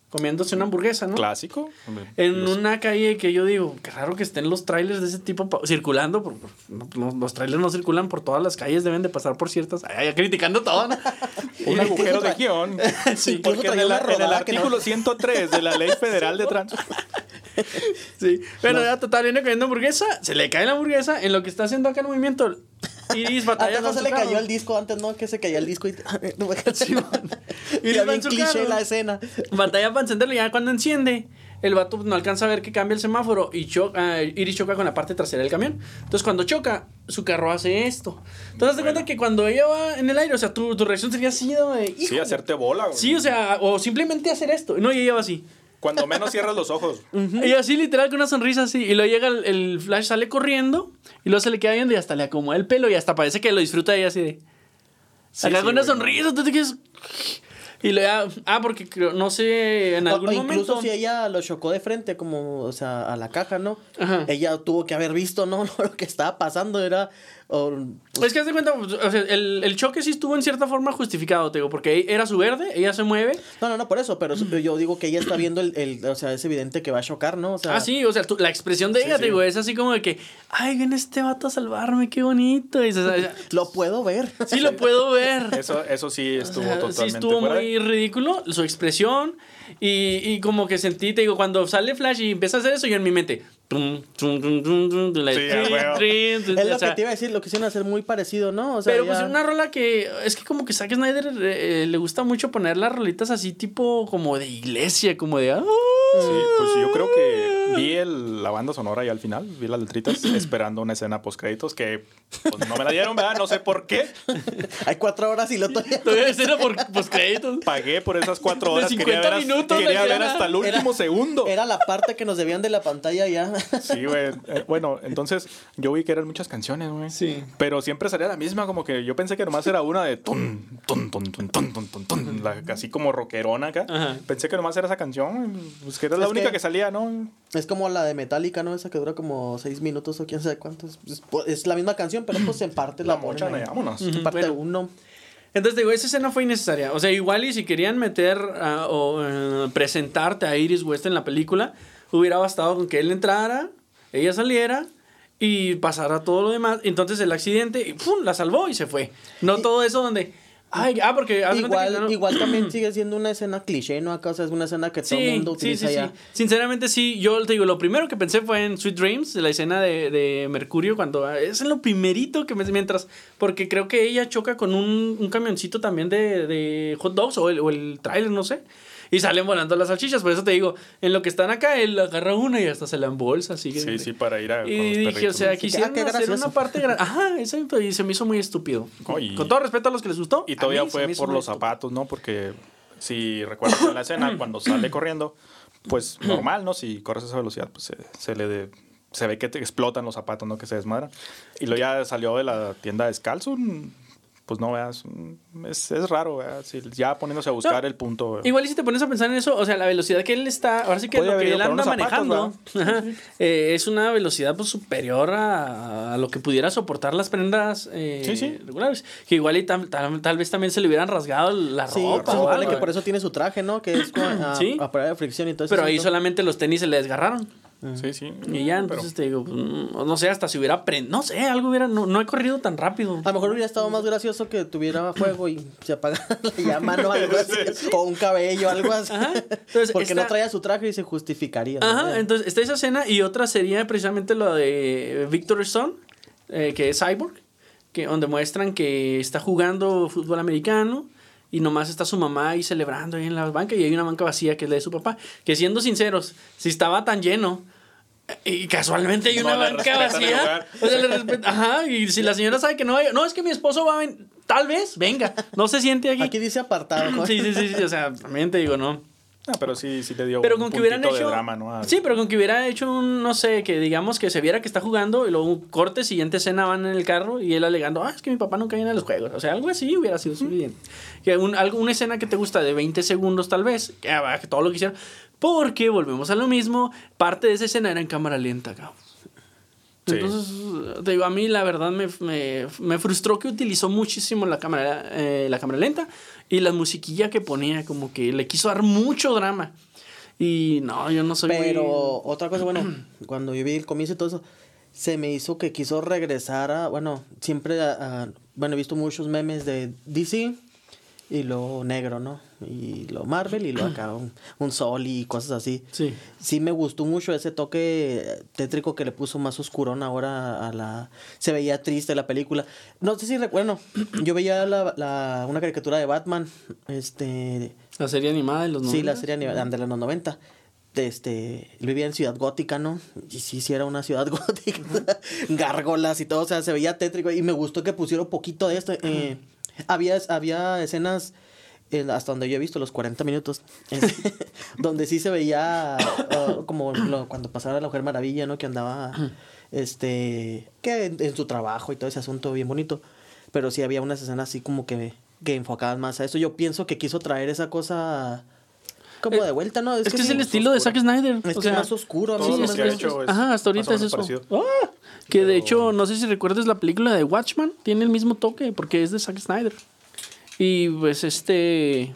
comiéndose una hamburguesa, ¿no? Clásico. En Los- una calle que yo digo, qué raro que estén los trailers de ese tipo circulando. Porque no- no- los trailers no circulan por todas las calles, deben de pasar por ciertas. Ay, criticando todo, ¿no? Un agujero de guion. Sí, Porque en el, en que no- artículo 103 de la Ley Federal de Tránsito. Sí. Bueno, ya total, viene comiendo hamburguesa, se le cae la hamburguesa. En lo que está haciendo acá el movimiento, Iris batalla Antes no se le cayó carro. el disco, antes no, que se caía el disco y... Man. y Iris va bien en su cliché la escena. Batalla para encenderlo y ya cuando enciende, el vato no alcanza a ver que cambia el semáforo y choca, Iris choca con la parte trasera del camión. Entonces cuando choca, su carro hace esto. Entonces te cuenta que cuando ella va en el aire, o sea, tu, tu reacción sería así, ¿no? De, Sí, hacerte bola, güey. Sí, o sea, o simplemente hacer esto. No, y ella va así. Cuando menos cierras los ojos. Y así literal con una sonrisa así. Y luego llega el, el Flash, sale corriendo. Y luego se le queda viendo y hasta le acomoda el pelo. Y hasta parece que lo disfruta ella así de. Sí, acá sí, con una güey. sonrisa. Tú te quedas. Y le da. Ah, porque creo, no sé, en algún o incluso momento. si ella lo chocó de frente, como, o sea, a la caja, ¿no? Ajá. Ella tuvo que haber visto, ¿no? Lo que estaba pasando era. O- Es que haz de cuenta, pues, o sea, el, el choque sí estuvo en cierta forma justificado, te digo, porque era su verde, ella se mueve. no, no, no, por eso, pero yo digo que ella está viendo el, el- O sea, es evidente que va a chocar, ¿no? O sea, Ah, sí, o sea, tú- la expresión de Sí, ella, sí. te digo, es así como de que, ay, viene este vato a salvarme, qué bonito. Y, se- o sea, Lo puedo ver. sí lo puedo ver. Eso, eso sí estuvo O sea, totalmente sí estuvo fuera muy ridículo su expresión y, y como que sentí, te digo, cuando sale Flash y empieza a hacer eso, yo en mi mente... tum, tum, tum, tum, tum, tum, like, Sí, a trin, huevo. trin, trin, Es o lo sea, que te iba a decir, lo quisieron hacer muy parecido, ¿no? O sea, Pero ya- pues una rola que es que como que Zack Snyder eh, le gusta mucho poner las rolitas así tipo como de iglesia, como de... "Ah". Sí, pues yo creo que vi mm. el, la banda sonora y al final, vi las letritas esperando una escena post créditos que pues, no me la dieron, ¿verdad? No sé por qué. Hay cuatro horas y lo todavía. Todavía escena por post créditos. Pagué por esas cuatro horas. De 50 quería ver, quería ver hasta el último era, segundo. Era la parte que nos debían de la pantalla ya. Sí, güey. Eh, bueno, entonces yo vi que eran muchas canciones, güey. Sí. Pero siempre salía la misma, como que yo pensé que nomás era una de ton, ton, ton, ton, ton, ton, ton, ton la, así como rockerona acá. Ajá. Pensé que nomás era esa canción. Pues, que era la Es única que- que... salía, ¿no? Es como la de Metallica, ¿no? Esa que dura como seis minutos o quién sabe cuántos. Es, es la misma canción, pero pues en parte La la, mocha, vámonos. En parte Bueno. uno. Entonces digo, esa escena fue innecesaria. O sea, igual y si querían meter ah, o eh, presentarte a Iris West en la película, hubiera bastado con que él entrara, ella saliera y pasara todo lo demás. Entonces el accidente, y ¡pum! la salvó y se fue. No todo eso donde... Ay, ah, porque... Igual, que no- igual también sigue siendo una escena cliché, ¿no? Acá o sea, es una escena que todo el mundo utiliza sí, ya. sí. Sinceramente, sí. Yo te digo, lo primero que pensé fue en Sweet Dreams, la escena de, de Mercurio, cuando es lo primerito que me mientras. Porque creo que ella choca con un, un camioncito también de, de hot dogs o el, o el trailer, no sé. Y salen volando las salchichas. Por eso te digo, en lo que están acá, él agarra una y hasta se la embolsa. Así que- Sí, sí, para ir a. con Y los dije, o sea, quisieron Ah, hacer una parte gra- Ajá, eso y se me hizo muy estúpido. Con, Oye. con todo respeto a los que les gustó. Y todavía fue por los estúpido. zapatos, ¿no? Porque si recuerdas en la escena, cuando sale corriendo, pues normal, ¿no? Si corres a esa velocidad, pues se, se le de- se ve que te explotan los zapatos, ¿no? Que se desmadran. Y luego ya salió de la tienda descalzo, pues no veas, mm, es, es raro, ¿verdad? Si ya poniéndose a buscar No, el punto. Igual y si te pones a pensar en eso, o sea, la velocidad que él está, ahora sí que Podría lo que él anda zapatos, manejando eh, es una velocidad pues superior a, a lo que pudiera soportar las prendas eh, Sí, sí. regulares. Que igual y tal, tal, tal vez también se le hubieran rasgado la Sí, ropa se o supone algo. que por eso tiene su traje, ¿no? Que es con, a, Sí. a prueba de fricción y todo eso. Pero ahí solamente los tenis se le desgarraron. Sí, sí. Y ya, Pero- entonces te digo, pues, mm, no sé, hasta si hubiera prendido, no sé, algo hubiera, no, no he corrido tan rápido. A lo mejor hubiera estado más gracioso que tuviera fuego y se apagara la llama, ¿no? Algo así. O un cabello, algo así. Ajá. Entonces, Porque esta- no traía su traje y se justificaría. ¿no? Ajá, entonces está esa escena y otra sería precisamente lo de Victor Stone, eh, que es Cyborg, que, donde muestran que está jugando fútbol americano y nomás está su mamá ahí celebrando ahí en la banca y hay una banca vacía que es la de su papá. Que siendo sinceros, si estaba tan lleno eh, y casualmente hay No una banca vacía, lugar. o sea, le respet- ajá, y si la señora sabe que no vaya, no, es que mi esposo va a venir, tal vez, venga, no se siente aquí. Aquí dice apartado. ¿no? Sí, sí, sí, sí, o sea, también te digo, no. Ah, pero sí, sí le dio Pero un con que hubieran hecho. de drama, ¿no? Al- Sí, pero con que hubiera hecho un, no sé, que digamos que se viera que está jugando y luego corte, siguiente escena van en el carro y él alegando, ah, es que mi papá nunca viene a los juegos. O sea, algo así hubiera sido suficiente. Que un, algo, una escena que te gusta de 20 segundos, tal vez, que, ah, que todo lo que hicieron. Porque volvemos a lo mismo, parte de esa escena era en cámara lenta, cabrón. Sí. Entonces, te digo, a mí la verdad me, me, me frustró que utilizó muchísimo la cámara, eh, la cámara lenta y la musiquilla que ponía, como que le quiso dar mucho drama. Y no, yo no soy muy- Pero otra cosa, bueno, cuando yo vi el comienzo y todo eso, se me hizo que quiso regresar a, bueno, siempre, a, a- bueno, he visto muchos memes de DC y lo negro, ¿no? Y lo Marvel y lo acá, un, un sol y cosas así. Sí. Sí me gustó mucho ese toque tétrico que le puso más oscurón ahora a la... Se veía triste la película. No sé si recuerdo, yo veía la, la- una caricatura de Batman, este... La serie animada de los Sí, la 90s. serie animada de los 90. este, vivía en Ciudad Gótica, ¿no? Y sí, sí era una ciudad gótica, gárgolas y todo, o sea, se veía tétrico y me gustó que pusieron poquito de esto. eh, había, había escenas, eh, hasta donde yo he visto, los 40 minutos, es- donde sí se veía uh, como lo- cuando pasaba la Mujer Maravilla, ¿no? Que andaba, este, que en, en su trabajo y todo ese asunto bien bonito, pero sí había unas escenas así como que, que enfocaban más a eso. Yo pienso que quiso traer esa cosa... Como Eh, de vuelta, ¿no? Es, que es sí, el estilo de Zack Snyder. es o que sea, es más oscuro, a mí todo sí lo me que ha hecho es Ajá, hasta ahorita es eso. parecido. Ah, que de hecho, no sé si recuerdas la película de Watchman, tiene el mismo toque porque es de Zack Snyder. Y pues este...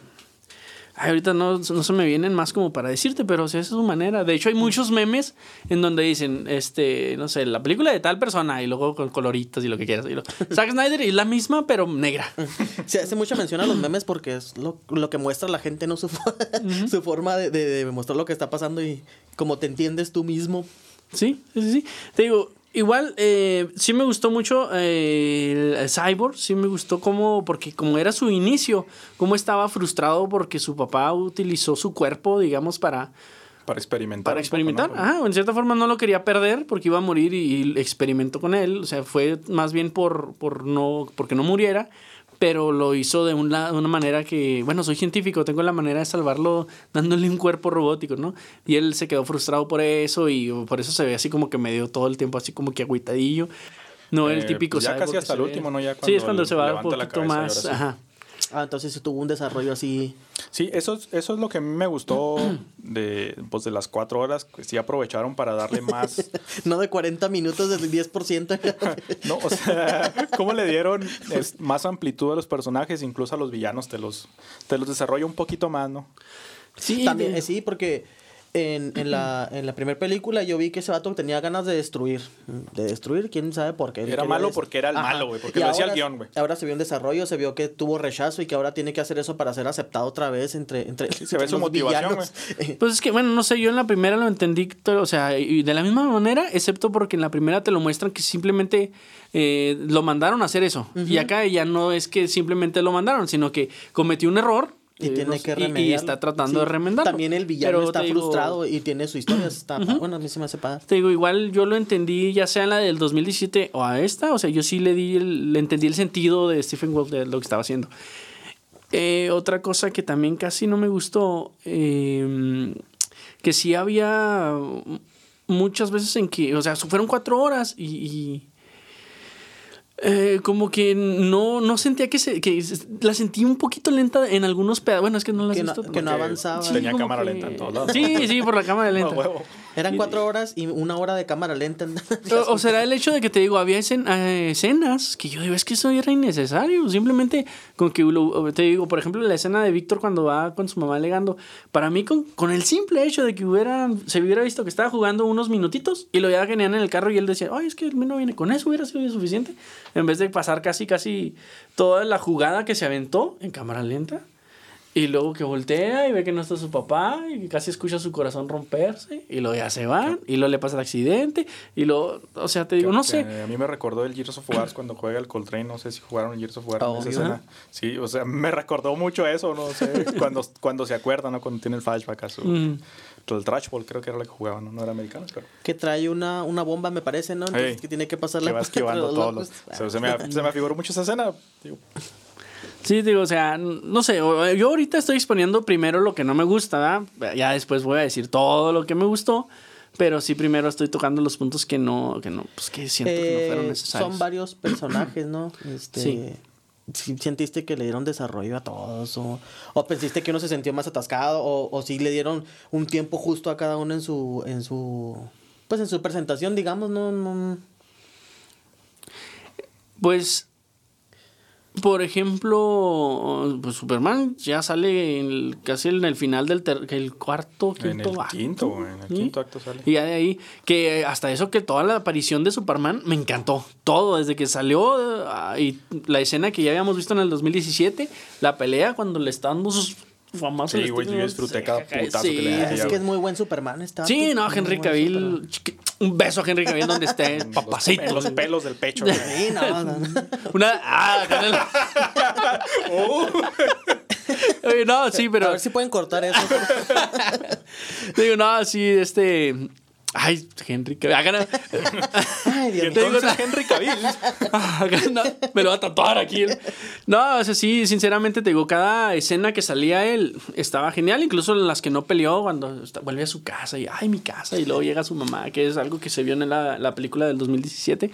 ay, ahorita no, no se me vienen más como para decirte, pero o sea, esa es su manera. De hecho, hay muchos memes en donde dicen, este, no sé, la película de tal persona y luego con coloritos y lo que quieras. Y lo, Zack Snyder es la misma, pero negra. Se hace mucha mención a los memes porque es lo, lo que muestra la gente, no su, su forma de, de- de mostrar lo que está pasando y como te entiendes tú mismo. Sí, sí, sí. Te digo, igual, eh, sí me gustó mucho eh, el Cyborg, sí me gustó como, porque como era su inicio, como estaba frustrado porque su papá utilizó su cuerpo, digamos, para, Para experimentar. para poco, experimentar. ¿no? Ajá, en cierta forma no lo quería perder porque iba a morir y, y experimentó con él. O sea, fue más bien por, por no, porque no muriera, pero lo hizo de una, de una manera que, bueno, soy científico, tengo la manera de salvarlo dándole un cuerpo robótico, ¿no? Y él se quedó frustrado por eso y por eso se ve así como que medio todo el tiempo así como que agüitadillo. No el Eh, típico pues ya cyborg casi que hasta el último, ¿no? Ya sí, es cuando se va un poquito cabeza más. Ajá. Ah, entonces sí tuvo un desarrollo así. Sí, eso es, eso es lo que a mí me gustó de, pues, de las cuatro horas. Que sí aprovecharon para darle más. No de 40 minutos del 10%. no, o sea, cómo le dieron es, más amplitud a los personajes, incluso a los villanos, te los, te los desarrolla un poquito más, ¿no? Sí, También, de- eh, sí, porque en, en la, en la primera película yo vi que ese vato tenía ganas de destruir. De destruir, quién sabe por qué. Era malo des- porque era el malo, güey, porque Y lo decía el ahora- guion, güey. Ahora se vio un desarrollo, se vio que tuvo rechazo y que ahora tiene que hacer eso para ser aceptado otra vez entre, entre, se ve su motivación, villanos. Pues es que, bueno, no sé, yo en la primera lo entendí, todo, o sea, y de la misma manera, excepto porque en la primera te lo muestran que simplemente eh, lo mandaron a hacer eso. Y acá ya no es que simplemente lo mandaron, sino que cometió un error. Y eh, tiene no que y- remediarlo. y, está tratando Sí. de remendarlo. También el villano Pero está digo, frustrado y tiene su historia. Está, Bueno, a mí se me hace padre. Te digo, igual yo lo entendí ya sea en la del 2017 o a esta, o sea, yo sí le di, el- le entendí el sentido de Stephen Wolf de lo que estaba haciendo. Eh, otra cosa que también casi no me gustó, eh, que sí había muchas veces en que, o sea, fueron cuatro horas y... y, eh, como que no, no sentía que se que se- la sentí un poquito lenta en algunos pedazos. Bueno, es que no las he Que no- visto que no avanzaba. Sí, Tenía cámara que- lenta en todos lados. Sí, sí, por la cámara lenta. huevo. Eran cuatro horas y una hora de cámara lenta. O, o será el hecho de que te digo, había eh, escenas que yo digo, es que eso era innecesario. Simplemente con que, lo- te digo, por ejemplo, la escena de Víctor cuando va con su mamá alegando, para mí, con, con el simple hecho de que hubiera, se hubiera visto que estaba jugando unos minutitos y lo ya venían en el carro y él decía, ay, es que el no viene con eso, hubiera sido suficiente. En vez de pasar casi, casi toda la jugada que se aventó en cámara lenta. Y luego que voltea y ve que no está su papá y casi escucha su corazón romperse y luego ya se van y luego le pasa el accidente y luego, o sea, te digo, Que- no que sé. A mí me recordó el Gears of War cuando juega el Coltrane. No sé si jugaron el Gears of War en esa Obvio. escena. Sí, o sea, me recordó mucho eso. No sé. cuando, cuando se acuerda, ¿no? Cuando tiene el flashback a su. Mm. El Trash Ball, creo que era lo que jugaba, ¿no? No era americano, pero. que trae una, una bomba, me parece, ¿no? Entonces Ey, que tiene que Que pasarla va entre esquivando todos los. se, se me, se me afiguró mucho esa escena. Digo, Sí, digo, o sea, no sé, o- yo ahorita estoy exponiendo primero lo que no me gusta, ¿verdad? Ya después voy a decir todo lo que me gustó, pero sí primero estoy tocando los puntos que no, que no, pues que siento que no Eh, fueron necesarios. son varios personajes, ¿no? Este, Sí. si ¿Sentiste que le dieron desarrollo a todos? ¿O, o pensaste que uno se sintió más atascado? ¿O, o si le dieron un tiempo justo a cada uno en su... En su pues en su presentación, digamos, no, no Pues, por ejemplo, pues Superman ya sale en el- casi en el final del ter- el cuarto, en quinto el acto, quinto, en el ¿sí? quinto acto sale. Y ya de ahí, que hasta eso que toda la aparición de Superman me encantó. Todo, desde que salió ah, y la escena que ya habíamos visto en el 2017, la pelea cuando le está dando sus famosos... Sí, güey, yo disfruté cada putazo que le Sí, da. Es que es muy buen Superman. Está Sí, no, Henry Cavill. Un beso a Henry Cavill donde esté, papacito. Los pelos del pecho. Sí, no, no, no. Una. Ah, Oye, no, sí, pero. A ver si pueden cortar eso. Digo, no, sí, este. Ay, Henry, hagan. Ay, Dios mío. entonces Henry Cavill. Me lo va a tatuar aquí. No, o sea, sí, sinceramente te digo, cada escena que salía él estaba genial, incluso las que no peleó cuando está- vuelve a su casa y, ay, mi casa, y luego llega su mamá, que es algo que se vio en la, la película del 2017.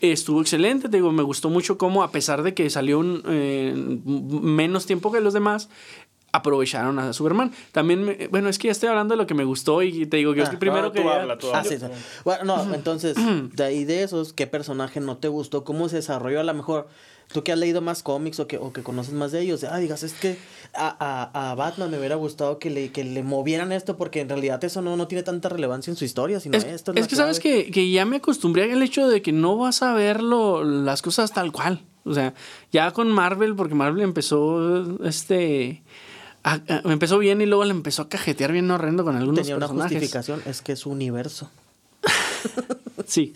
Estuvo excelente, te digo, me gustó mucho cómo, a pesar de que salió un, eh, menos tiempo que los demás, aprovecharon a Superman. También, me- bueno, es que ya estoy hablando de lo que me gustó y te digo, yo es que Ah. primero No, tú quería- habla, tú Ah, habla. sí, sí. Bueno, no, entonces, de ahí de esos, ¿qué personaje no te gustó? ¿Cómo se desarrolló? A lo mejor tú que has leído más cómics o que, o que conoces más de ellos, ah, digas, es que a, a, a Batman me hubiera gustado que le, que le movieran esto porque en realidad eso no, no tiene tanta relevancia en su historia, sino Es, esto. es que sabes que, que ya me acostumbré al hecho de que no vas a ver lo- las cosas tal cual. O sea, ya con Marvel, porque Marvel empezó este. A- a- empezó bien y luego le empezó a cajetear bien horrendo con algunos Tenía una personajes. justificación, es que es su universo. Sí.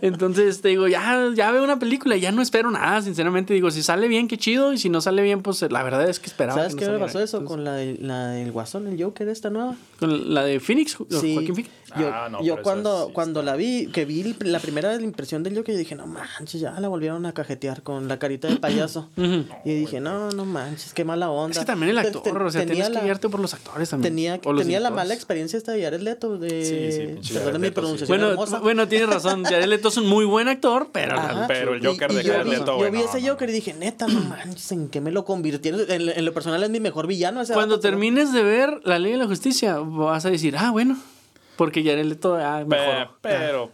Entonces te digo, ya, ya veo una película ya no espero nada, sinceramente. Digo, si sale bien, qué chido. Y si no sale bien, pues la verdad es que esperaba. ¿Sabes que qué no me pasó eso Entonces, con la, de- la del Guasón, el Joker, esta nueva? con la de Phoenix, Sí, Joaquin Phoenix. Yo, Ah, no, yo cuando, sí cuando la vi, que vi la primera impresión del Joker, yo dije, no manches, ya la volvieron a cajetear con la carita de payaso. Y dije, no, no manches, qué mala onda. Es que también el actor, te- o sea, tenía tienes que la- guiarte por los actores también. Tenía, tenía la mala experiencia esta de Jared Leto. De, Sí, sí, Jared mi Leto, sí. pronunciación Bueno, hermosa. bueno, tienes razón. Jared Leto es un muy buen actor, pero la- Ajá. Pero el Joker Y- de y yo Jared vi- Leto, Yo vi ese. Joker y dije, neta, no manches, ¿en qué me lo convirtieron? En, en lo personal es mi mejor villano. Ese Cuando vato, pero- termines de ver La Ley de la Justicia, vas a decir, ah, bueno, porque Jared Leto ah, mejoró. Pero.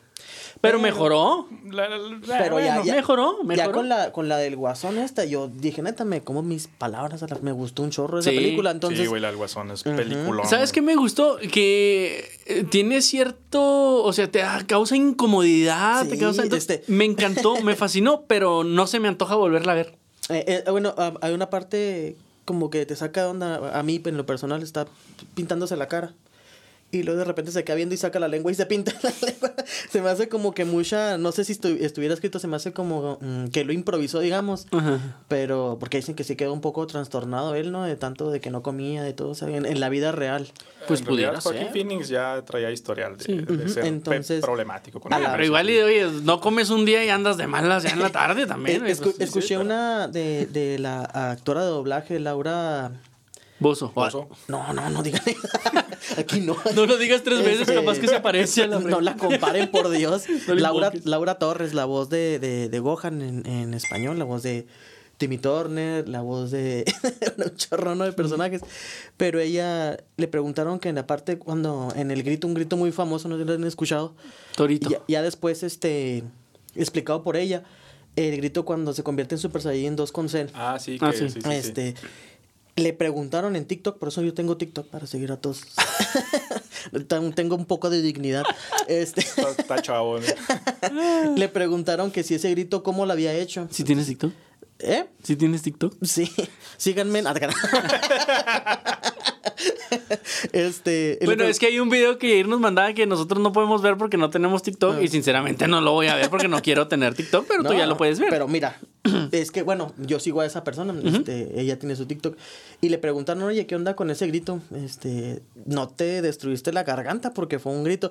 Pero mejoró. la- la- la- Pero ya, bueno, ya, mejoró, Ya mejoró. con la, con la del guasón esta, yo dije, neta, me como mis palabras, me gustó un chorro esa Sí, película. Entonces, sí, güey, la del Guasón es peliculón. ¿Sabes qué me gustó? Que eh, tiene cierto, o sea, te da- causa incomodidad, te Sí, causa... entonces, este- Me encantó, me fascinó, pero no se me antoja volverla a ver. eh, eh, bueno, ah, hay una parte como que te saca de onda. A mí, en lo personal, está pintándose la cara. Y luego de repente se queda viendo y saca la lengua y se pinta la lengua. Se me hace como que mucha, no sé si estu- estuviera escrito, se me hace como mm, que lo improvisó, digamos. Ajá. Pero porque dicen que sí quedó un poco trastornado él, ¿no? De tanto de que no comía, de todo, o sea, en, en la vida real. Pues en realidad, pudiera Joaquin ser. Phoenix ya traía historial de, Sí. de Ujú, ser entonces, problemático con a él. la- Pero igual, y, oye, no comes un día y andas de malas ya en la tarde también. Escu- pues, escuché una de, de la actora de doblaje, Laura... Bozo. Oso. No, no, no digan Aquí no. No lo digas tres veces, Este, capaz que se aparece a la No la comparen, por Dios. No Laura, Torres, la voz de, de, de Gohan en, en español, la voz de Timmy Turner, la voz de un chorrono de personajes. Pero ella le preguntaron que en la parte cuando, en el grito, un grito muy famoso, no sé si lo han escuchado. Torito. Ya, ya después, este, explicado por ella, el grito cuando se convierte en Super Saiyan 2 con Cell. Ah, sí, que Ah, sí, sí. sí, sí, este, le preguntaron en TikTok, por eso yo tengo TikTok para seguir a todos. Tengo un poco de dignidad. Este, Está, está chavo. ¿no? le preguntaron que si ese grito cómo lo había hecho. ¿Sí tienes TikTok? ¿Eh? ¿Sí tienes TikTok? Sí, síganme. en- este, Bueno, es que hay un video que Yair nos mandaba que nosotros no podemos ver porque no tenemos TikTok y sinceramente no lo voy a ver porque no quiero tener TikTok, pero tú ya lo puedes ver. Pero mira, es que bueno, yo sigo a esa persona, este, ella tiene su TikTok y le preguntaron, "Oye, ¿qué onda con ese grito? Este, no te destruiste la garganta porque fue un grito."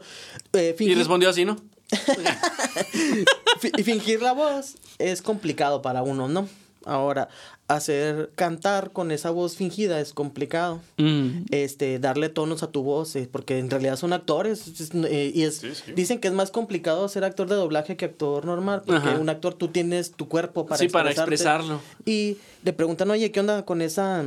Eh, y respondió así, ¿no? y fingir la voz es complicado para uno, ¿no? Ahora, hacer cantar con esa voz fingida es complicado. Mm. Este, darle tonos a tu voz, eh, porque en realidad son actores. es- eh, y es, Sí, sí. dicen que es más complicado ser actor de doblaje que actor normal, porque Ajá. un actor tú tienes tu cuerpo para Sí, para expresarlo. Y le preguntan, oye, ¿qué onda con esa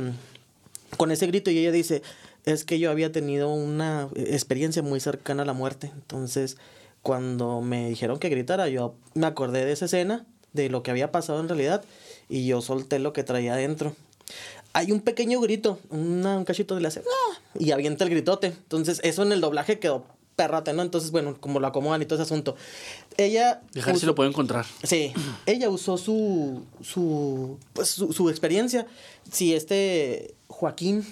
con ese grito? Y ella dice, es que yo había tenido una experiencia muy cercana a la muerte. Entonces, cuando me dijeron que gritara, yo me acordé de esa escena, de lo que había pasado en realidad, y yo solté lo que traía adentro. Hay un pequeño grito, un cachito de le hace, "Ah", y avienta el gritote. Entonces, eso en el doblaje quedó perrote, ¿no? Entonces, bueno, como lo acomodan y todo ese asunto. Ella... Dejar si lo puedo encontrar. Sí, ella usó su, su, pues, su, su experiencia. Si este Joaquín,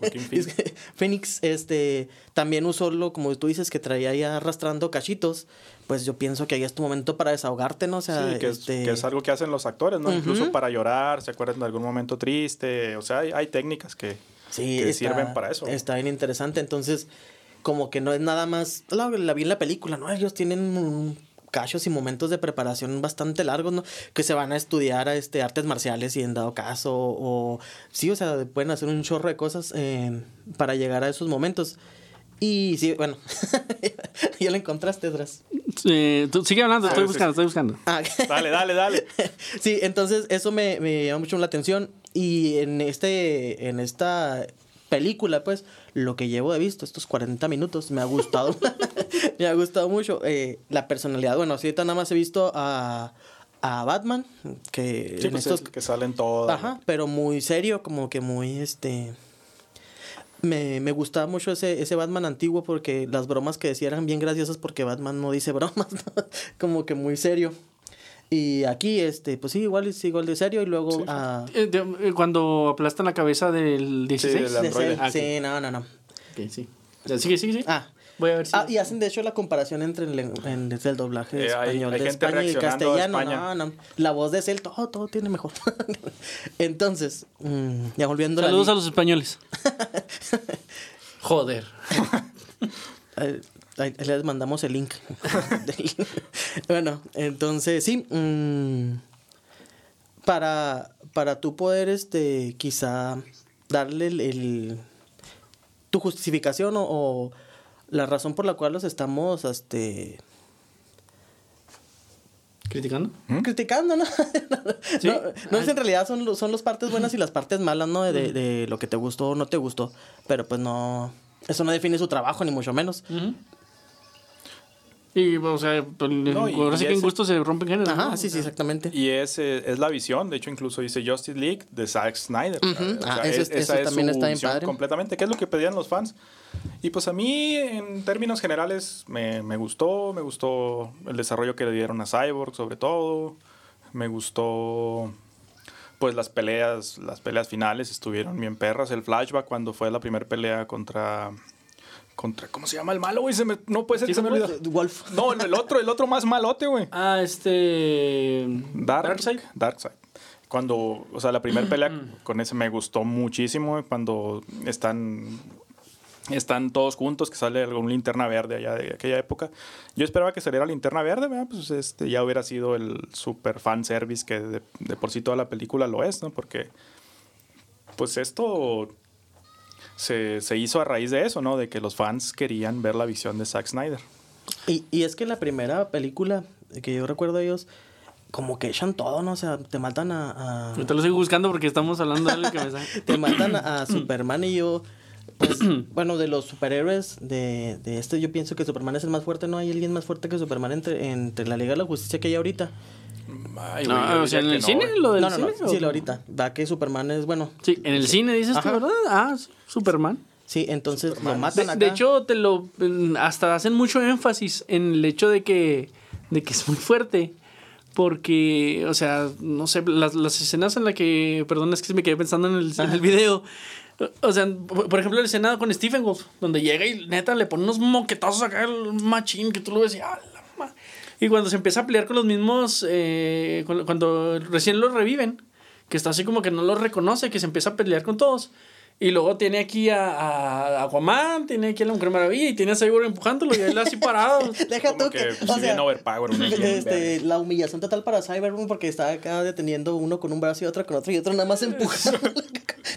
Joaquín es Phoenix, este, también usó lo, como tú dices, que traía ya arrastrando cachitos, pues yo pienso que ahí es tu momento para desahogarte, ¿no? O sea, Sí, que es, este, que es algo que hacen los actores, ¿no? Incluso para llorar, se acuerdan de algún momento triste. O sea, hay, hay técnicas que, sí, que está- sirven para eso. Está bien interesante, entonces, como que no es nada más, la, la vi en la película, ¿no? Ellos tienen un cachos y momentos de preparación bastante largos, ¿no? Que se van a estudiar a este artes marciales y en dado caso, o sí, o sea, pueden hacer un chorro de cosas eh, para llegar a esos momentos. Y sí, bueno, ya lo encontraste, Dras. Eh, tú sigue hablando, estoy sí, buscando, estoy buscando. Ah, Dale, dale, dale. sí, entonces eso me, me llamó mucho la atención. Y en este, en esta película, pues, lo que llevo de visto, estos 40 minutos, me ha gustado. me ha gustado mucho. eh, la personalidad. Bueno, ahorita nada más he visto a, a Batman, que Sí, en pues estos. es que salen todas. Ajá, pero muy serio, como que muy este. Me, me gustaba mucho ese, ese Batman antiguo porque las bromas que decía eran bien graciosas porque Batman no dice bromas, ¿no? como que muy serio. Y aquí, este, pues sí, igual es igual de serio. Y luego ah, Eh, de- eh, cuando aplastan la cabeza del 16. del de ser- Ah, sí, no, no, no. Ok, sí. Sigue, sigue, sigue. Ah. Voy a ver si. Ah, y hacen de hecho la comparación entre el, en- desde el doblaje Eh, hay- español hay de gente España y castellano. España. No, no. La voz de Cel, todo, todo tiene mejor. Entonces, mm, ya volviendo a la Saludos a los españoles. Joder. Ahí- les mandamos el link. Bueno, entonces sí. mm, para, para tú poder, este, quizá darle el, el- tu justificación o, o la razón por la cual los estamos, este, ¿Criticando? criticando, ¿no? Sí. no, no es en realidad son, los- son las partes buenas y las partes malas, ¿no? De, de lo que te gustó o no te gustó. Pero pues no, eso no define su trabajo, ni mucho menos. Y, o sea, pues, No, y- ahora sí que en gusto se rompen géneros. Ajá, ¿no? sí, sí, exactamente. Y es, eh, es la visión, de hecho incluso dice Justice League de Zack Snyder. Ujú. O Ah, sea, eso es- es- esa es también su está bien visión padre. Completamente, que es lo que pedían los fans. Y pues a mí, en términos generales, me, me gustó, me gustó el desarrollo que le dieron a Cyborg sobre todo, me gustó pues las peleas, las peleas finales estuvieron bien perras, el flashback cuando fue la primera pelea contra... Contra, ¿Cómo se llama el malo, güey? Se me- no puede ser que se me olvidó. Wolf. No, el otro, el otro más malote, güey. Ah, este. Dark, Darkseid. Darkseid. Cuando, o sea, la primera pelea con ese me gustó muchísimo. Cuando están, están todos juntos, que sale algún linterna verde allá de aquella época. Yo esperaba que saliera linterna verde, ¿verdad? Pues este, ya hubiera sido el super fan service que de, de por sí toda la película lo es, ¿no? Porque, pues esto se, se hizo a raíz de eso, ¿no? De que los fans querían ver la visión de Zack Snyder. Y, y es que en la primera película que yo recuerdo ellos, como que echan todo, ¿no? O sea, te matan a... a- Ahorita lo sigo buscando porque estamos hablando de algo que me sale. te matan a, a Superman y yo... Pues, bueno, de los superhéroes de, de este, yo pienso que Superman es el más fuerte. No hay alguien más fuerte que Superman entre, entre la Liga de la Justicia que hay ahorita. Ay, No, güey, o sea, en el no, cine, lo del No, no, no. cine. Sí, ¿o? lo ahorita. Va que Superman es, bueno. Sí, en el cine dices tú, ¿verdad? Ah, sí, Superman. Sí, entonces lo matan De, acá. de hecho, te lo hasta hacen mucho énfasis en el hecho de que de que es muy fuerte. Porque, o sea, no sé, las, las escenas en las que, perdón, es que me quedé pensando en el, en el video. O sea, por ejemplo, la escena con Stephen Wolf, donde llega y neta le pone unos moquetazos acá al machín que tú lo ves y, "Ah, la ma-". Y cuando se empieza a pelear con los mismos, eh, cuando, cuando recién los reviven, que está así como que no los reconoce, que se empieza a pelear con todos. Y luego tiene aquí a, a Aquaman, tiene aquí a la Mujer Maravilla y tiene a Cyborg empujándolo y él así parado. Deja Como tú que que, pues, o sí, bien sea, overpower, ¿no? este, la humillación total para Cyberpunk porque está acá deteniendo uno con un brazo y otro con otro y otro nada más empujando.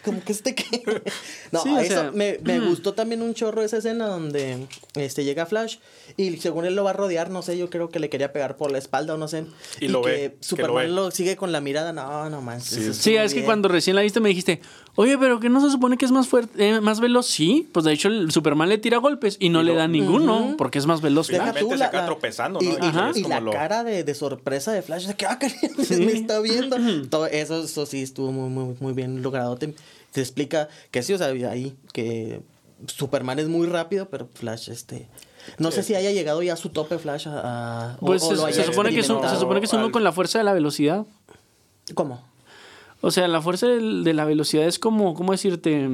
Como que este que. No, Sí, eso sea, me, me gustó también un chorro esa escena donde este llega Flash y según él lo va a rodear, no sé, yo creo que le quería pegar por la espalda o no sé. Y lo que ve, que lo Superman ve. lo, sigue con la mirada, no, no más. Sí, Sí, es que cuando recién la viste me dijiste, oye, pero que no se supone que es más fuerte, eh, más veloz. Sí, pues de hecho el Superman le tira golpes y no Y le da ninguno porque es más veloz. Finalmente tú se la- acaba la- tropezando, Y, ¿no? y- Ajá. y la lo- cara de, de sorpresa de Flash, de que, ah, Sí. me está viendo. Todo eso, eso sí estuvo muy, muy, muy bien logrado. Te, te explica que sí, o sea, ahí que Superman es muy rápido, pero Flash, este. No sé si haya llegado ya a su tope Flash a... Pues o se, lo se haya supone que es un- se supone que es uno con la fuerza de la velocidad. ¿Cómo? O sea, la fuerza del- de la velocidad es como, ¿cómo decirte?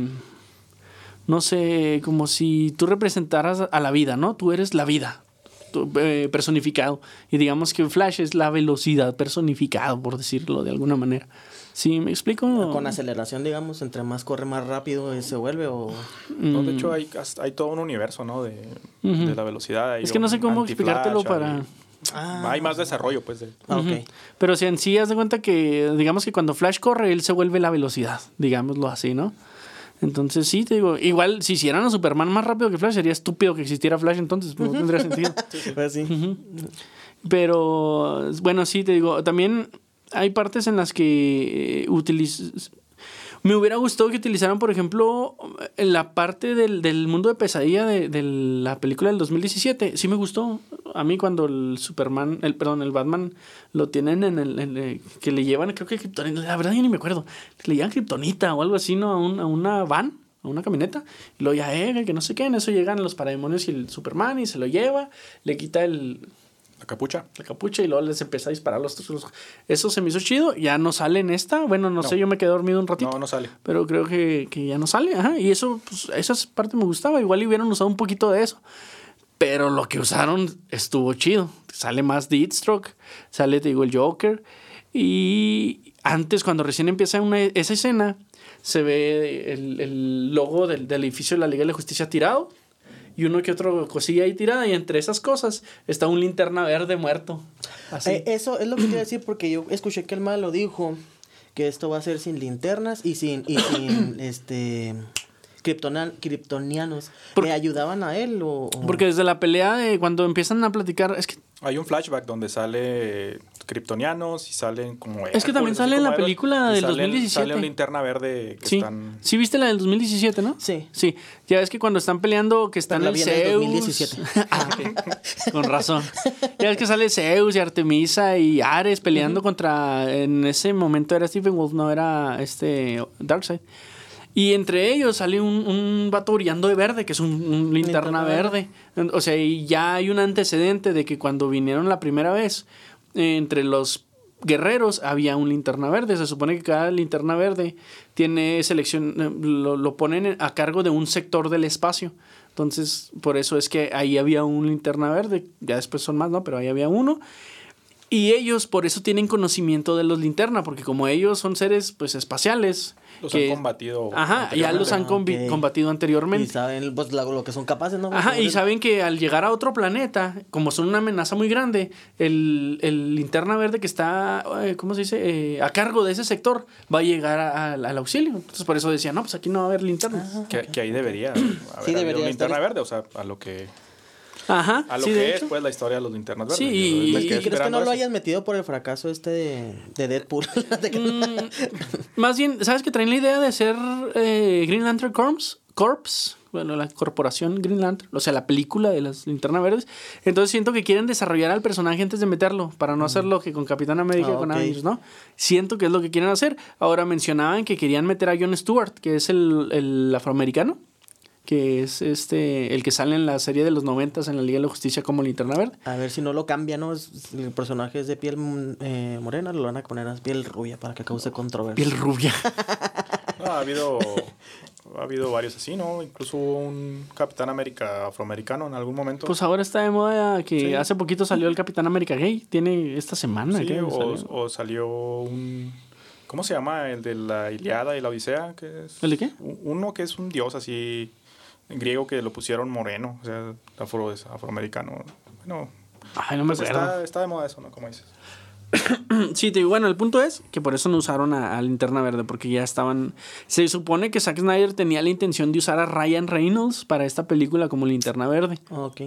No sé, como si tú representaras a la vida, ¿no? Tú eres la vida tú, eh, personificado. Y digamos que Flash es la velocidad personificado, por decirlo de alguna manera. ¿Sí me explico? Con aceleración, digamos, entre más corre más rápido eh, se vuelve o... No, Mm. de hecho, hay, hay todo un universo, ¿no? De, de la velocidad. Hay Es que no sé cómo explicártelo hay- para... Ah. Hay más desarrollo, pues. de- Ah. Pero si en sí haz de cuenta que, digamos que cuando Flash corre, él se vuelve la velocidad, digámoslo así, ¿no? Entonces sí, te digo, igual si hicieran a Superman más rápido que Flash, sería estúpido que existiera Flash, entonces no tendría sentido. Pues sí. Pero bueno, sí, te digo, también hay partes en las que utiliz... Me hubiera gustado que utilizaran, por ejemplo, la parte del, del mundo de pesadilla de, de la película del 2017. Sí me gustó. A mí cuando el Superman, el perdón, el Batman lo tienen en el... que le llevan, creo que la verdad yo ni me acuerdo. Le llevan Kryptonita o algo así, ¿no? A, un- a una van, a una camioneta. Luego ya, eh, que no sé qué. En eso llegan los parademonios y el Superman y se lo lleva. Le quita el, La capucha. la capucha y luego les empieza a disparar los los- Eso se me hizo chido. Ya no sale en esta. Bueno, no, sé, yo me quedé dormido un ratito. No, no sale. Pero creo que, que ya no sale. Ajá. Y eso, pues, esa parte me gustaba. Igual hubieran usado un poquito de eso. Pero lo que usaron estuvo chido. Sale más Deathstroke. Sale, te digo, el Joker. Y antes, cuando recién empieza una- esa escena, se ve el, el logo del, del edificio de la Liga de la Justicia tirado. Y uno que otro cosilla ahí tirada. Y entre esas cosas está un linterna verde muerto. Así. Eh, eso es lo que a decir porque yo escuché que el mal lo dijo que esto va a ser sin linternas y sin y sin este kryptonianos Por- que ayudaban a él o, o- Porque desde la pelea de cuando empiezan a platicar, es que Hay un flashback donde sale kryptonianos y salen como. Es que también sale en la héroes, película del salen- 2017. Sale un linterna verde que sí. están. Sí viste la del 2017, ¿no? Sí. Sí. Ya ves que cuando están peleando que están en el Zeus. 2017. Ah. Con razón. Ya ves que sale Zeus y Artemisa y Ares peleando contra en ese momento era Stephen Wolf, no era este Darkseid. Y entre ellos sale un, un vato brillando de verde, que es un, un linterna Linterna verde. O sea, y ya hay un antecedente de que cuando vinieron la primera vez, entre los guerreros había un linterna verde. Se supone que cada linterna verde tiene selección, eh, lo, lo ponen a cargo de un sector del espacio. Entonces, por eso es que ahí había un linterna verde. Ya después son más, ¿no? Pero ahí había uno. Y ellos por eso tienen conocimiento de los linterna, porque como ellos son seres pues espaciales. Los que- han combatido. Ajá, ya los han combatido y anteriormente. saben pues, lo que son capaces, ¿no? Ajá, y saben que al llegar a otro planeta, como son una amenaza muy grande, el, el linterna verde que está, eh, ¿cómo se dice?, Eh, a cargo de ese sector, va a llegar a- al- al auxilio. Entonces por eso decían, no, pues aquí no va a haber linternas. Que, que ahí debería. haber habido debería un linterna verde, o sea, a lo que. Ajá, A lo sí, que de es, hecho. pues, la historia de los linternas verdes. Sí, y- me ¿Y quedé crees que no lo hayas metido por el fracaso este de, de Deadpool? De que- Mm, más bien, ¿sabes que traen la idea de hacer eh, Green Lantern Corps? Corps, bueno, la corporación Green Lantern, o sea, la película de las linternas verdes. Entonces siento que quieren desarrollar al personaje antes de meterlo, para no hacerlo que con Capitán América Ah, con ok. Avengers, ¿no? Siento que es lo que quieren hacer. Ahora mencionaban que querían meter a John Stewart, que es el, el afroamericano, que es este el que sale en la serie de los noventas en la Liga de la Justicia como linterna verde. A ver si no lo cambia, ¿no? Es- El personaje es de piel mm, eh, morena, lo van a poner a piel rubia para que cause controversia. Piel rubia. No, ha habido. Ha habido varios así, ¿no? Incluso hubo un Capitán América afroamericano en algún momento. Pues ahora está de moda que Sí. hace poquito salió el Capitán América gay. Tiene esta semana. Sí, creo, o, salió. o salió un... ¿Cómo se llama? El de la Iliada y la Odisea. Que es ¿El de qué? Uno que es un dios así griego que lo pusieron moreno, o sea, afro, es afroamericano. Bueno, Ay, no me pues acuerdo. está, está de moda eso, ¿no? Como dices. Sí, te digo, bueno, el punto es que por eso no usaron a, a Linterna Verde, porque ya estaban... Se supone que Zack Snyder tenía la intención de usar a Ryan Reynolds para esta película como Linterna Verde. Ok.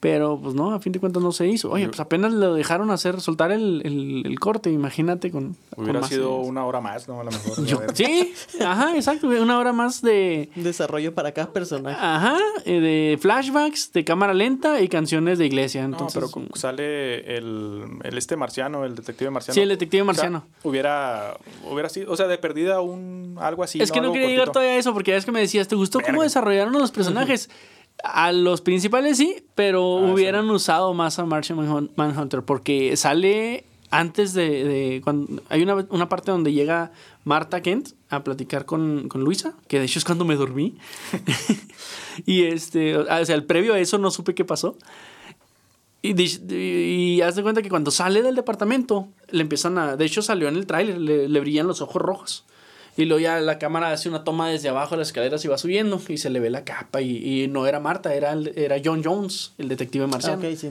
Pero, pues no, a fin de cuentas no se hizo. Oye, pues apenas lo dejaron hacer, soltar el, el- el corte, imagínate con... con Hubiera más sido ideas. una hora más, ¿no? A lo mejor. Yo- sí, ajá, exacto, una hora más de... Desarrollo para cada personaje. Ajá, eh, de flashbacks, de cámara lenta y canciones de iglesia. No, Entonces, pero sale el, el este marciano, el detective marciano. Sí, el detective O sea, marciano. hubiera, hubiera sido, o sea, de perdida un algo así. es que no Algo quería llegar todavía a eso porque ya es que me decías, ¿te gustó cómo desarrollaron los personajes? A los principales sí, pero Ah, hubieran usado más a Martian Manhun- Manhunter porque sale antes de, de cuando hay una, una parte donde llega Marta Kent a platicar con, con Luisa, que de hecho es cuando me dormí. y este, o sea, el previo a eso no supe qué pasó. Y, y haz de cuenta que cuando sale del departamento, le empiezan a. De hecho, salió en el tráiler, le, le brillan los ojos rojos. Y luego ya la cámara hace una toma desde abajo de las escaleras y va subiendo. Y se le ve la capa. Y, y no era Marta, era, era John Jones, el detective Ah, marciano. ok, sí.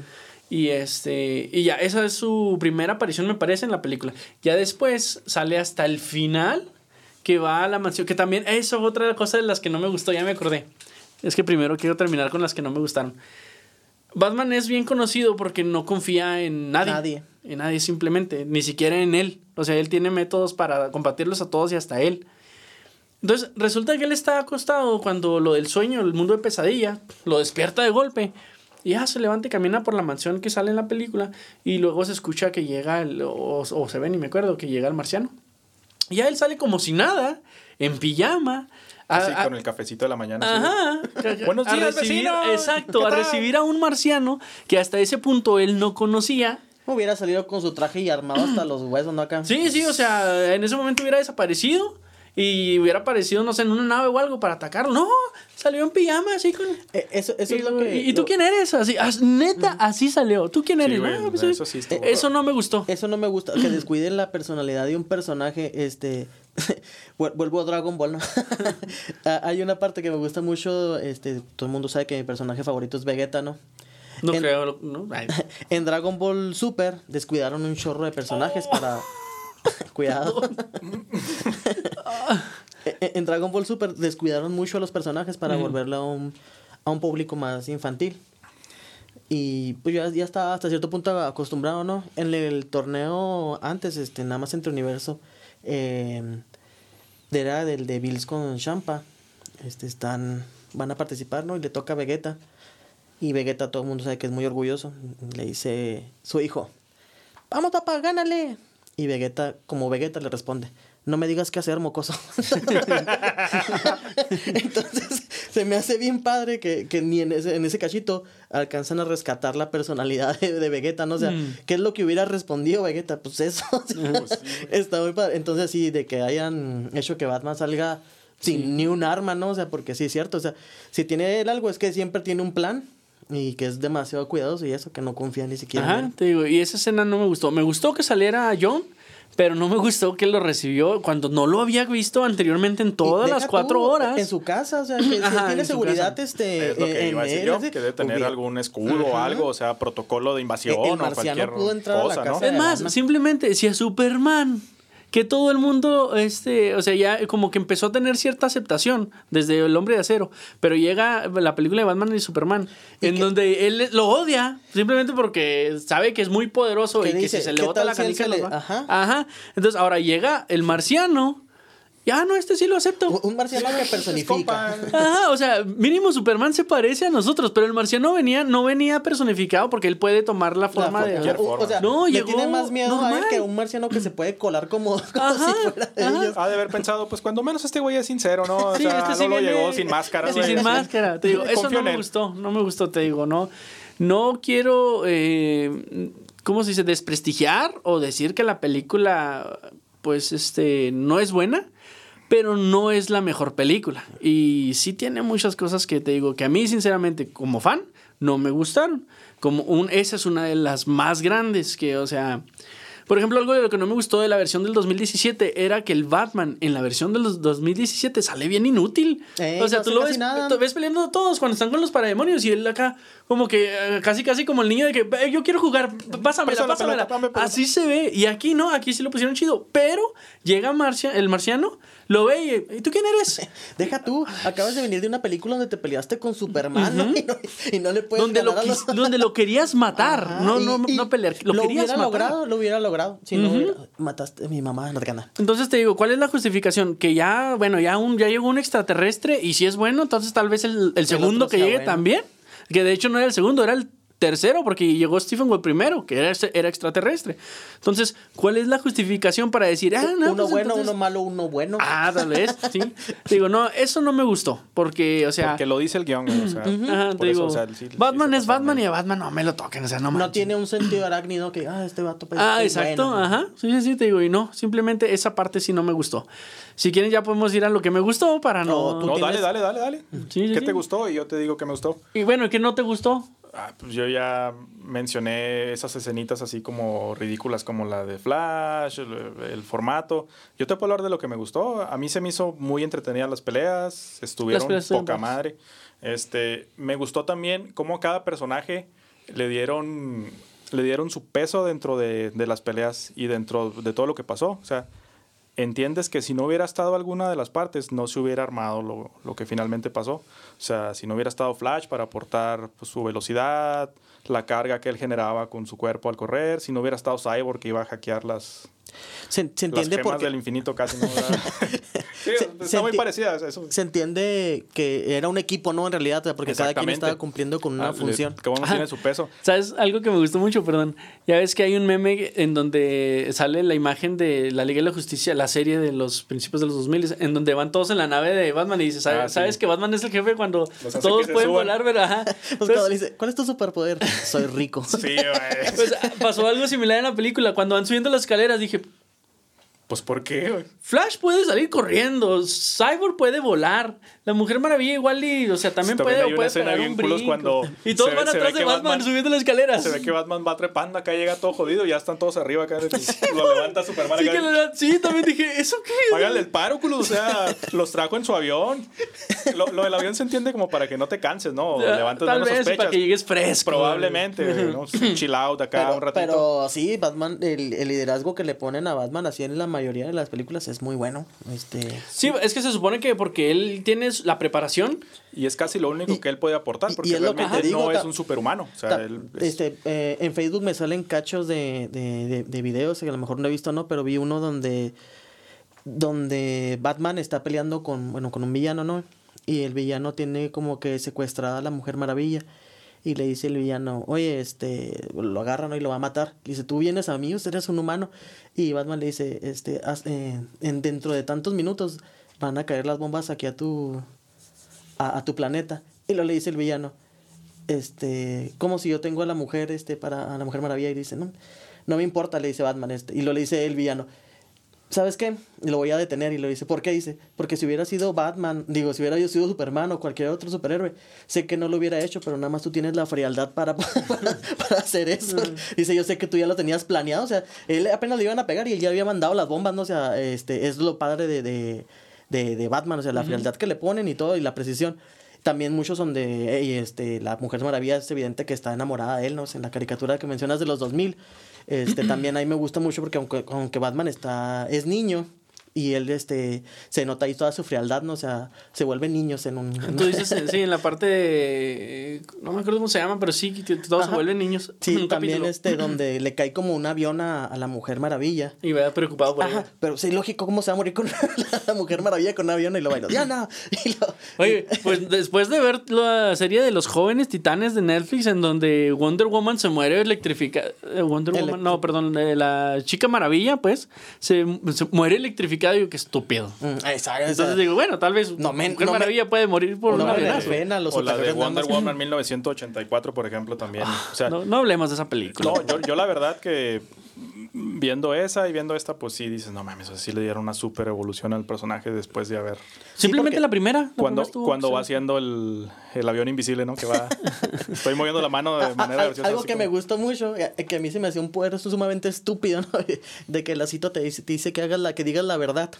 Y este. Y ya, esa es su primera aparición, me parece, en la película. Ya después sale hasta el final. Que va a la mansión. Que también. Eso es otra cosa de las que no me gustó, ya me acordé. Es que primero quiero terminar con las que no me gustaron. Batman es bien conocido porque no confía en nadie. Nadie. En nadie simplemente. Ni siquiera en él. O sea, él tiene métodos para combatirlos a todos y hasta él. Entonces, resulta que él está acostado cuando lo del sueño, el mundo de pesadilla, lo despierta de golpe. Y ya se levanta y camina por la mansión que sale en la película. Y luego se escucha que llega, el, o, o se ve, ni me acuerdo, que llega el marciano. Y ya él sale como si nada, en pijama. Así a- con el cafecito de la mañana. Ajá. Buenos A días, recibir- vecino. Exacto, ¿Qué a recibir a un marciano que hasta ese punto él no conocía. Hubiera salido con su traje y armado hasta los huesos, ¿no? Acá. Sí, sí, o sea, en ese momento hubiera desaparecido y hubiera aparecido, no sé, en una nave o algo para atacarlo. No, salió en pijama así con... Eh, eso eso y, es lo que. ¿y tú lo- quién eres? Así, as- neta, así salió. ¿Tú quién Sí, eres? "Ah, pues, eso sí". sí estuvo- Eso no me gustó. Eso no me gusta, que descuiden la personalidad de un personaje, este, vuel- vuelvo a Dragon Ball, ¿no? Ah, Hay una parte que me gusta mucho, este, todo el mundo sabe que mi personaje favorito es Vegeta, ¿no? No en- creo, ¿no? Ay. En Dragon Ball Super descuidaron un chorro de personajes para... Cuidado. E- e- en Dragon Ball Super descuidaron mucho a los personajes para volverlo a un, a un público más infantil. Y pues ya, ya estaba hasta cierto punto acostumbrado, ¿no? En el torneo antes, este, nada más entre universo, eh, era del de Bills con Champa. Este, están, van a participar, ¿no? Y le toca a Vegeta. Y Vegeta, todo el mundo sabe que es muy orgulloso. Le dice su hijo, vamos papá, gánale. Y Vegeta, como Vegeta, le responde, no me digas qué hacer, mocoso. Entonces, se me hace bien padre que, que ni en ese, en ese cachito alcanzan a rescatar la personalidad de, de Vegeta, ¿no? O sea, Mm. ¿qué es lo que hubiera respondido Vegeta? Pues eso. o sea, sí, güey. está muy padre. Entonces, sí, de que hayan hecho que Batman salga sin ni un arma, ¿no? O sea, porque sí es cierto. O sea, si tiene él algo es que siempre tiene un plan y que es demasiado cuidadoso y eso, que no confía ni siquiera en Ajá, él. te digo, y esa escena no me gustó. Me gustó que saliera John, pero no me gustó que lo recibió cuando no lo había visto anteriormente en todas las cuatro horas. En su casa, o sea, que si Ajá, tiene en su seguridad, casa. este. Es lo que en iba a decir él, yo, que debe tener hubiera- algún escudo o algo, o sea, protocolo de invasión El- el o cualquier pudo entrar a la cosa, Es más, simplemente si a Superman, que todo el mundo, este, o sea, ya como que empezó a tener cierta aceptación desde El Hombre de Acero, pero llega la película de Batman y Superman, ¿Y en donde él lo odia, simplemente porque sabe que es muy poderoso y que si se le ¿qué bota la si canica se le- Ajá. Ajá. Entonces ahora llega el marciano, ya no, este sí lo acepto. Un- Un marciano que personifica. Ajá, o sea, mínimo Superman se parece a nosotros, pero el marciano venía, no venía personificado porque él puede tomar la La forma de. cualquier o- o forma. sea, No, le llegó tiene más miedo a él que un marciano que se puede colar como, como Ajá, si fuera de ajá. ellos. Ha de haber pensado, pues cuando menos este güey es sincero, ¿no? O Sí, sea, este sí no lo viene- llegó sin máscara. Sí, sin máscara. Te digo, eso Confío no me gustó, no me gustó, te digo, no. No quiero, eh, ¿cómo se dice? Desprestigiar o decir que la película, pues, este, no es buena, pero no es la mejor película. Y sí tiene muchas cosas que te digo que a mí, sinceramente, como fan, no me gustaron. Como un, esa es una de las más grandes que, o sea, por ejemplo, algo de lo que no me gustó de la versión del 2017 era que el Batman en la versión del 2017 sale bien inútil. Eh, o sea, no tú lo ves, tú ves peleando a todos cuando están con los parademonios y él acá como que eh, casi casi como el niño de que "Eh, yo quiero jugar, pásamela, pásamela. pelota, dame pelota. Así se ve y aquí no, aquí sí lo pusieron chido, pero llega Marcia, el marciano, lo ve y ¿y tú quién eres? Deja tú, acabas de venir de una película donde te peleaste con Superman ¿no? y, no, y no le puedes donde lo, ganar a los- quis- donde lo querías matar, Ajá, no, y- no, no pelear, lo, querías hubiera matar. logrado, lo hubiera logrado. Si no hubiera- mataste a mi mamá, no te gana. Entonces te digo, ¿cuál es la justificación? Que ya, bueno, ya, un, ya llegó un extraterrestre y si es bueno, entonces tal vez el, el segundo que llegue bueno. también. Que de hecho no era el segundo, era el tercero porque llegó Stephen Wolf primero, que era, era extraterrestre. Entonces, ¿cuál es la justificación para decir, ah, no, uno pues bueno, entonces- uno malo, uno bueno. Ah, tal vez, sí. Digo, no, eso no me gustó, porque, o sea, Porque lo dice el guion, o sea, ajá, por te eso, digo, o sea, sí- Batman es Batman y a Batman no me lo toquen, o sea, no no tiene un sentido arácnido que, ah, este vato pues, Ah, exacto, bueno. ajá. Sí, sí, sí, te digo, y no, simplemente esa parte sí no me gustó. Si quieren ya podemos ir a lo que me gustó para no... No, tú No, tienes- dale, dale, dale, dale. Sí, sí, ¿Qué sí. te gustó? Y yo te digo que me gustó. Y bueno, ¿qué no te gustó? Ah, pues yo ya mencioné esas escenitas así como ridículas como la de Flash, el, el formato. Yo te puedo hablar de lo que me gustó. A mí se me hizo muy entretenida las peleas, estuvieron peleas poca madre. Este, me gustó también cómo a cada personaje le dieron le dieron su peso dentro de, de las peleas y dentro de todo lo que pasó. O sea, entiendes que si no hubiera estado alguna de las partes, no se hubiera armado lo, lo que finalmente pasó. O sea, si no hubiera estado Flash para aportar pues, su velocidad, la carga que él generaba con su cuerpo al correr, si no hubiera estado Cyborg que iba a hackear las, Se, se las entiende gemas porque del infinito casi. ¿no? sí, Se- está se muy enti- parecida a eso. se entiende que era un equipo, ¿no? En realidad, porque cada quien estaba cumpliendo con una Ah, función. Cada uno tiene su peso. ¿Sabes? Algo que me gustó mucho, perdón. Ya ves que hay un meme en donde sale la imagen de la Liga de la Justicia, la serie de los principios de los 2000, en donde van todos en la nave de Batman y dice, ¿sabes, Ah, sí. ¿sabes que Batman es el jefe cuando todos pueden suban. volar, ¿verdad? Ajá. Pues Entonces, cuando le dice, ¿cuál es tu superpoder? Soy rico. Sí, güey. pues, pasó algo similar en la película. Cuando van subiendo las escaleras dije, Pues, ¿por qué, güey? Flash puede salir corriendo, Cyborg puede volar, la Mujer Maravilla igual y, o sea, también, Sí, también puede, puede escena bien culos cuando y todos van ve atrás de Batman, Batman- subiendo las escaleras. Se ve que Batman va trepando, acá llega todo jodido, ya están todos arriba, acá lo levanta Superman. Sí, acá. sí, también dije, ¿eso qué? Háganle el paro, culo, o sea, los trajo en su avión. Lo, lo del avión se entiende como para que no te canses, ¿no? Ya, levantes Tal menos vez, sospechas. para que llegues fresco. Probablemente, ¿no? Un chill out acá Pero, un ratito. pero sí, Batman, el, el liderazgo que le ponen a Batman así en la mayoría de las películas es muy bueno. Este, Sí, es que se supone que porque él tiene la preparación. Y es casi lo único Y- que él puede aportar, porque y es lo que realmente te digo, no es un superhumano. O sea, Ta- él es- este, eh, en Facebook me salen cachos de, de, de, de videos que a lo mejor no he visto, ¿no? Pero vi uno donde, donde Batman está peleando con, bueno, con un villano, ¿no? Y el villano tiene como que secuestrada a la Mujer Maravilla. Y le dice el villano, oye, este, lo agarran ¿no? y lo va a matar. Le dice, tú vienes a mí, usted eres un humano. Y Batman le dice, este, eh, en, dentro de tantos minutos van a caer las bombas aquí a tu, a, a tu planeta. Y luego le dice el villano, este, como si yo tengo a la mujer, este, para a la mujer maravilla, y dice, no, no me importa, le dice Batman, este, y lo le dice el villano, ¿sabes qué? Y lo voy a detener, y lo dice, ¿por qué? Dice, porque si hubiera sido Batman, digo, si hubiera yo sido Superman o cualquier otro superhéroe, sé que no lo hubiera hecho, pero nada más tú tienes la frialdad para, para, para hacer eso. Dice, yo sé que tú ya lo tenías planeado, o sea, él apenas le iban a pegar y él ya había mandado las bombas, ¿no? O sea, este, es lo padre de, de, de, de Batman, o sea, la frialdad que le ponen y todo, y la precisión. También muchos son de, "Ey, este, la Mujer Maravilla es evidente que está enamorada de él, ¿no? En la caricatura que mencionas de los 2000, este, también ahí me gusta mucho porque aunque, aunque Batman está, es niño, y él, este, se nota ahí toda su frialdad, ¿no? O sea, se vuelven niños en un... en Tú dices, eh, sí, en la parte de. No me acuerdo cómo se llama, pero sí, todos se vuelven niños. Sí, Un también capítulo. este, donde le cae como un avión a, a la Mujer Maravilla. Y vea preocupado por Ajá, ella. pero sí, lógico, ¿cómo se va a morir con la Mujer Maravilla con un avión y lo baila? ¡Diana! Y lo- Oye, pues después de ver la serie de los jóvenes titanes de Netflix, en donde Wonder Woman se muere electrificada. Wonder Electri- Woman, no, perdón, la chica maravilla, pues, se, se muere electrificada. Digo, qué estúpido. Mm, exacto, Entonces digo, bueno, tal vez No me- Mujer no me- Maravilla puede morir por no una pena, los o la de Wonder Woman 1984, por ejemplo, también. O sea, No, no hablemos de esa película. No, yo, yo la verdad que viendo esa y viendo esta, pues sí dices, no mames, o sea, sí le dieron una super evolución al personaje después de haber. Simplemente la primera. la Cuando, primera estuvo cuando va haciendo el, el avión invisible, ¿no? Que va. Estoy moviendo la mano de manera graciosa, Algo así que como- me gustó mucho, eh, que a mí se me hacía un poder sumamente estúpido, ¿no? De que la cita te dice, te dice que hagas la, que digas la verdad.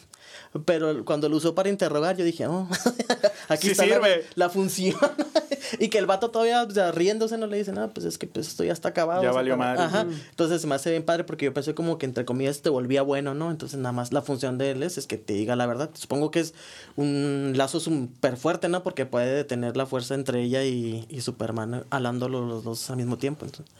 Pero cuando lo usó para interrogar, yo dije, oh, aquí Sí está la, sirve. la función. y que el vato todavía, o sea, riéndose, no le dice, no, pues es que pues esto ya está acabado. Ya valió madre. Ajá. Entonces se me hace bien padre porque yo pensé como que entre comillas te volvía bueno, ¿no? Entonces nada más la función de él es, es que te diga la verdad. Supongo que es un lazo súper fuerte, ¿no? Porque puede detener la fuerza entre ella y, y Superman, halándolo los dos al mismo tiempo. Entonces.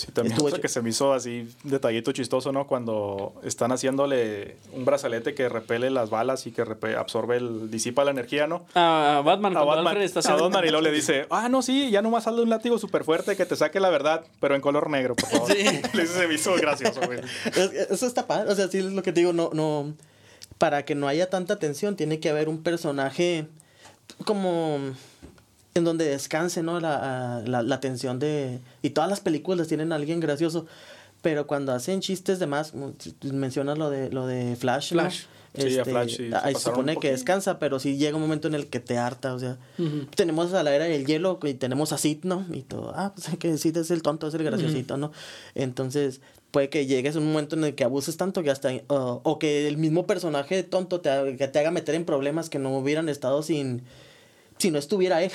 Sí, también Estuvo que se me hizo así detallito chistoso, ¿no? Cuando están haciéndole un brazalete que repele las balas y que absorbe el, disipa la energía, ¿no? A Batman, A Batman, está a haciendo- Batman y luego le dice, ah, no, sí, ya nomás hazle un látigo súper fuerte que te saque la verdad, pero en color negro, por favor. Sí. Le dice, se me hizo gracioso, güey. Es- Eso está padre. O sea, sí es lo que te digo, no, no. Para que no haya tanta tensión, tiene que haber un personaje como en donde descanse, ¿no? La, la, la tensión de. Y todas las películas tienen a alguien gracioso. Pero cuando hacen chistes de más, mencionas lo de lo de Flash, ¿no? Flash. Sí, a Flash sí, se ahí se supone que descansa, pero sí llega un momento en el que te harta, o sea, tenemos a la era del hielo y tenemos a Sid, ¿no? Y todo, ah, pues que Sid es el tonto, es el graciosito, ¿no? Entonces, puede que llegues a un momento en el que abuses tanto que hasta, uh, o que el mismo personaje tonto te, que te haga meter en problemas que no hubieran estado sin, si no estuviera él.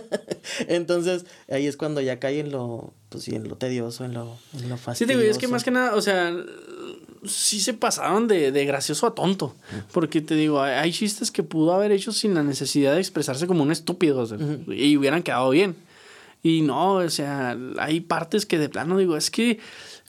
Entonces, ahí es cuando ya cae en lo, pues sí, en lo tedioso, en lo, en lo Sí, fastidioso. te digo, es que más que nada, o sea, sí se pasaron de, de gracioso a tonto. Porque te digo, hay, hay chistes que pudo haber hecho sin la necesidad de expresarse como un estúpido o sea, y hubieran quedado bien. Y no, o sea, hay partes que de plano digo, es que,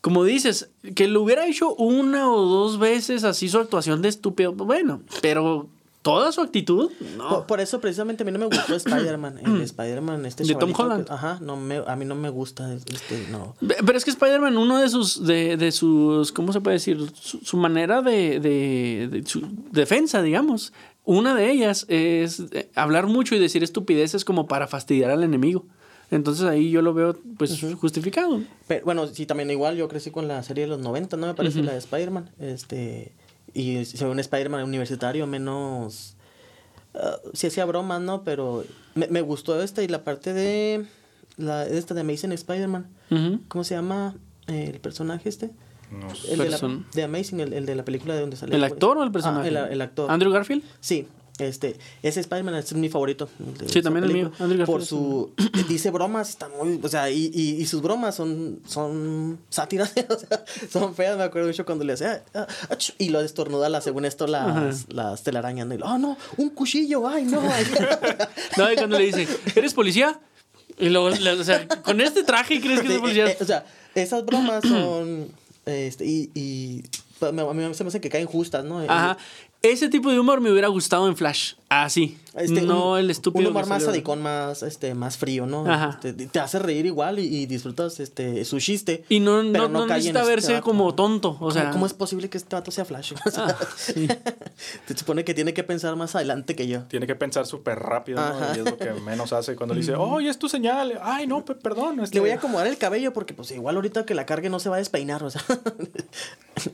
como dices, que lo hubiera hecho una o dos veces así su actuación de estúpido, bueno, pero toda su actitud, no. Por, por eso precisamente a mí no me gustó Spider-Man. El Spider-Man este De Tom Holland. que- ajá, no me, a mí no me gusta este, no. Pero es que Spider-Man, uno de sus, de, de sus, ¿cómo se puede decir? Su, su manera de, de, de su defensa, digamos. Una de ellas es eh, hablar mucho y decir estupideces como para fastidiar al enemigo. Entonces ahí yo lo veo, pues, justificado. Pero, bueno, sí, también igual yo crecí con la serie de los 90, ¿no? Me parece la de Spider-Man. Este, y se ve un Spider-Man universitario menos... ah, sí hacía bromas, ¿no? Pero me, me gustó esta y la parte de... La, esta de Amazing Spider-Man. ¿Cómo se llama eh, el personaje este? No sé. El de, la, de Amazing, el, el de la película de donde sale. ¿El actor o el Ah, personaje? el, el actor. ¿Andrew Garfield? Sí, este, ese Spider-Man es mi favorito. de Sí, también el mío, Por su, dice bromas, está muy, o sea, y, y, y sus bromas son, son sátiras, o sea, son feas, me acuerdo mucho cuando le hacía, ah, y lo destornuda, la, según esto, las, las telarañas, y lo, oh, no, un cuchillo, ay, no. No, y cuando le dice, ¿eres policía? Y luego, o sea, con este traje crees que Sí, es policía. eh, eh, o sea, esas bromas son, este, y, y pues, a mí se me hace que caen justas, ¿no? Ajá. Ese tipo de humor me hubiera gustado en Flash. Así. Este, no un- el estúpido. Un humor más salió. sadicón, más, este, más frío, ¿no? Ajá. Este, te hace reír igual y, y disfrutas este, su chiste. Y no, pero no, no cae en necesita este verse vato. como tonto. O ¿Cómo- sea, ¿Cómo, es posible que este vato sea Flash? O sea, Ah, sí. Se supone que tiene que pensar más adelante que yo. Tiene que pensar súper rápido, ¿no? Y es lo que menos hace cuando le dice, oye, es tu señal. Ay, no, pe- perdón. este- Le voy a acomodar el cabello porque, pues, igual ahorita que la cargue no se va a despeinar, o sea.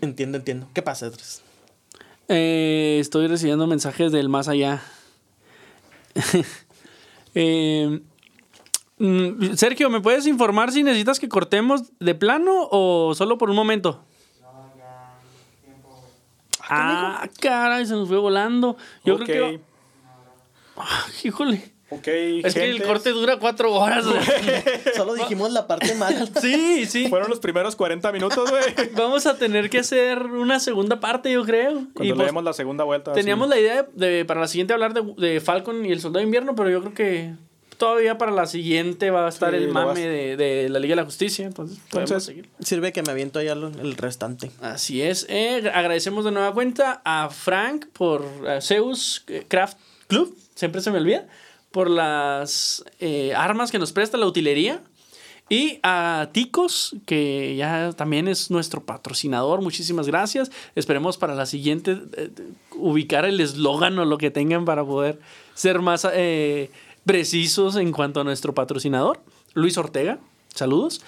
entiendo, entiendo. ¿Qué pasa, Edris? Eh, estoy recibiendo mensajes del más allá. Eh, mm, Sergio, ¿me puedes informar si necesitas que cortemos de plano o solo por un momento? Ah, caray, se nos fue volando. Yo Ok, creo que. Ah, híjole. Ok, Es que el corte dura cuatro horas. güey. Solo dijimos la parte mala. sí, sí. Fueron los primeros 40 minutos, güey. Vamos a tener que hacer una segunda parte, yo creo. Cuando Y, le pues, demos la segunda vuelta. Teníamos así. la idea de, para la siguiente hablar de, de Falcon y el Soldado de Invierno, pero yo creo que todavía para la siguiente va a estar Sí, el mame vas- de, de la Liga de la Justicia. Entonces, podemos Entonces- seguir. Sirve que me aviento ya el restante. Así es. Eh, agradecemos de nueva cuenta a Frank por eh, Zeus Craft Club, siempre se me olvida, por las eh, armas que nos presta la utilería. Y a Ticos, que ya también es nuestro patrocinador, muchísimas gracias. Esperemos para la siguiente eh, ubicar el eslogan o lo que tengan para poder ser más eh, precisos en cuanto a nuestro patrocinador. Luis Ortega, saludos.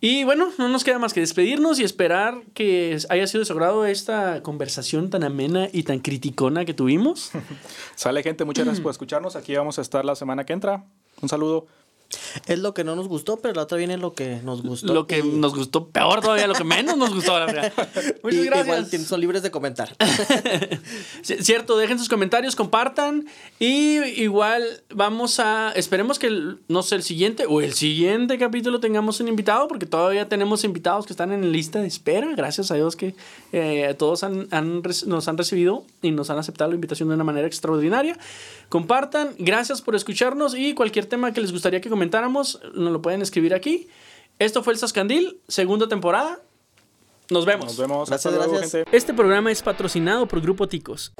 Y bueno, no nos queda más que despedirnos y esperar que haya sido de esta conversación tan amena y tan criticona que tuvimos. Sale, gente, muchas gracias por escucharnos. Aquí vamos a estar la semana que entra. Un saludo. Es lo que no nos gustó, pero la otra viene lo que nos gustó. Lo que y- nos gustó peor todavía, lo que menos nos gustó. la verdad. Muchas y gracias. Igual son libres de comentar. Cierto, dejen sus comentarios, compartan. Y igual vamos a. Esperemos que, el- no sé, el siguiente o el siguiente capítulo tengamos un invitado, porque todavía tenemos invitados que están en lista de espera. Gracias a Dios que eh, todos han- nos han recibido y nos han aceptado la invitación de una manera extraordinaria. Compartan, gracias por escucharnos y cualquier tema que les gustaría que comentáramos, nos lo pueden escribir aquí. Esto fue el Sascandil, segunda temporada. Nos vemos. Nos vemos. Gracias, Hasta luego, gracias. gente. Este programa es patrocinado por Grupo Ticos.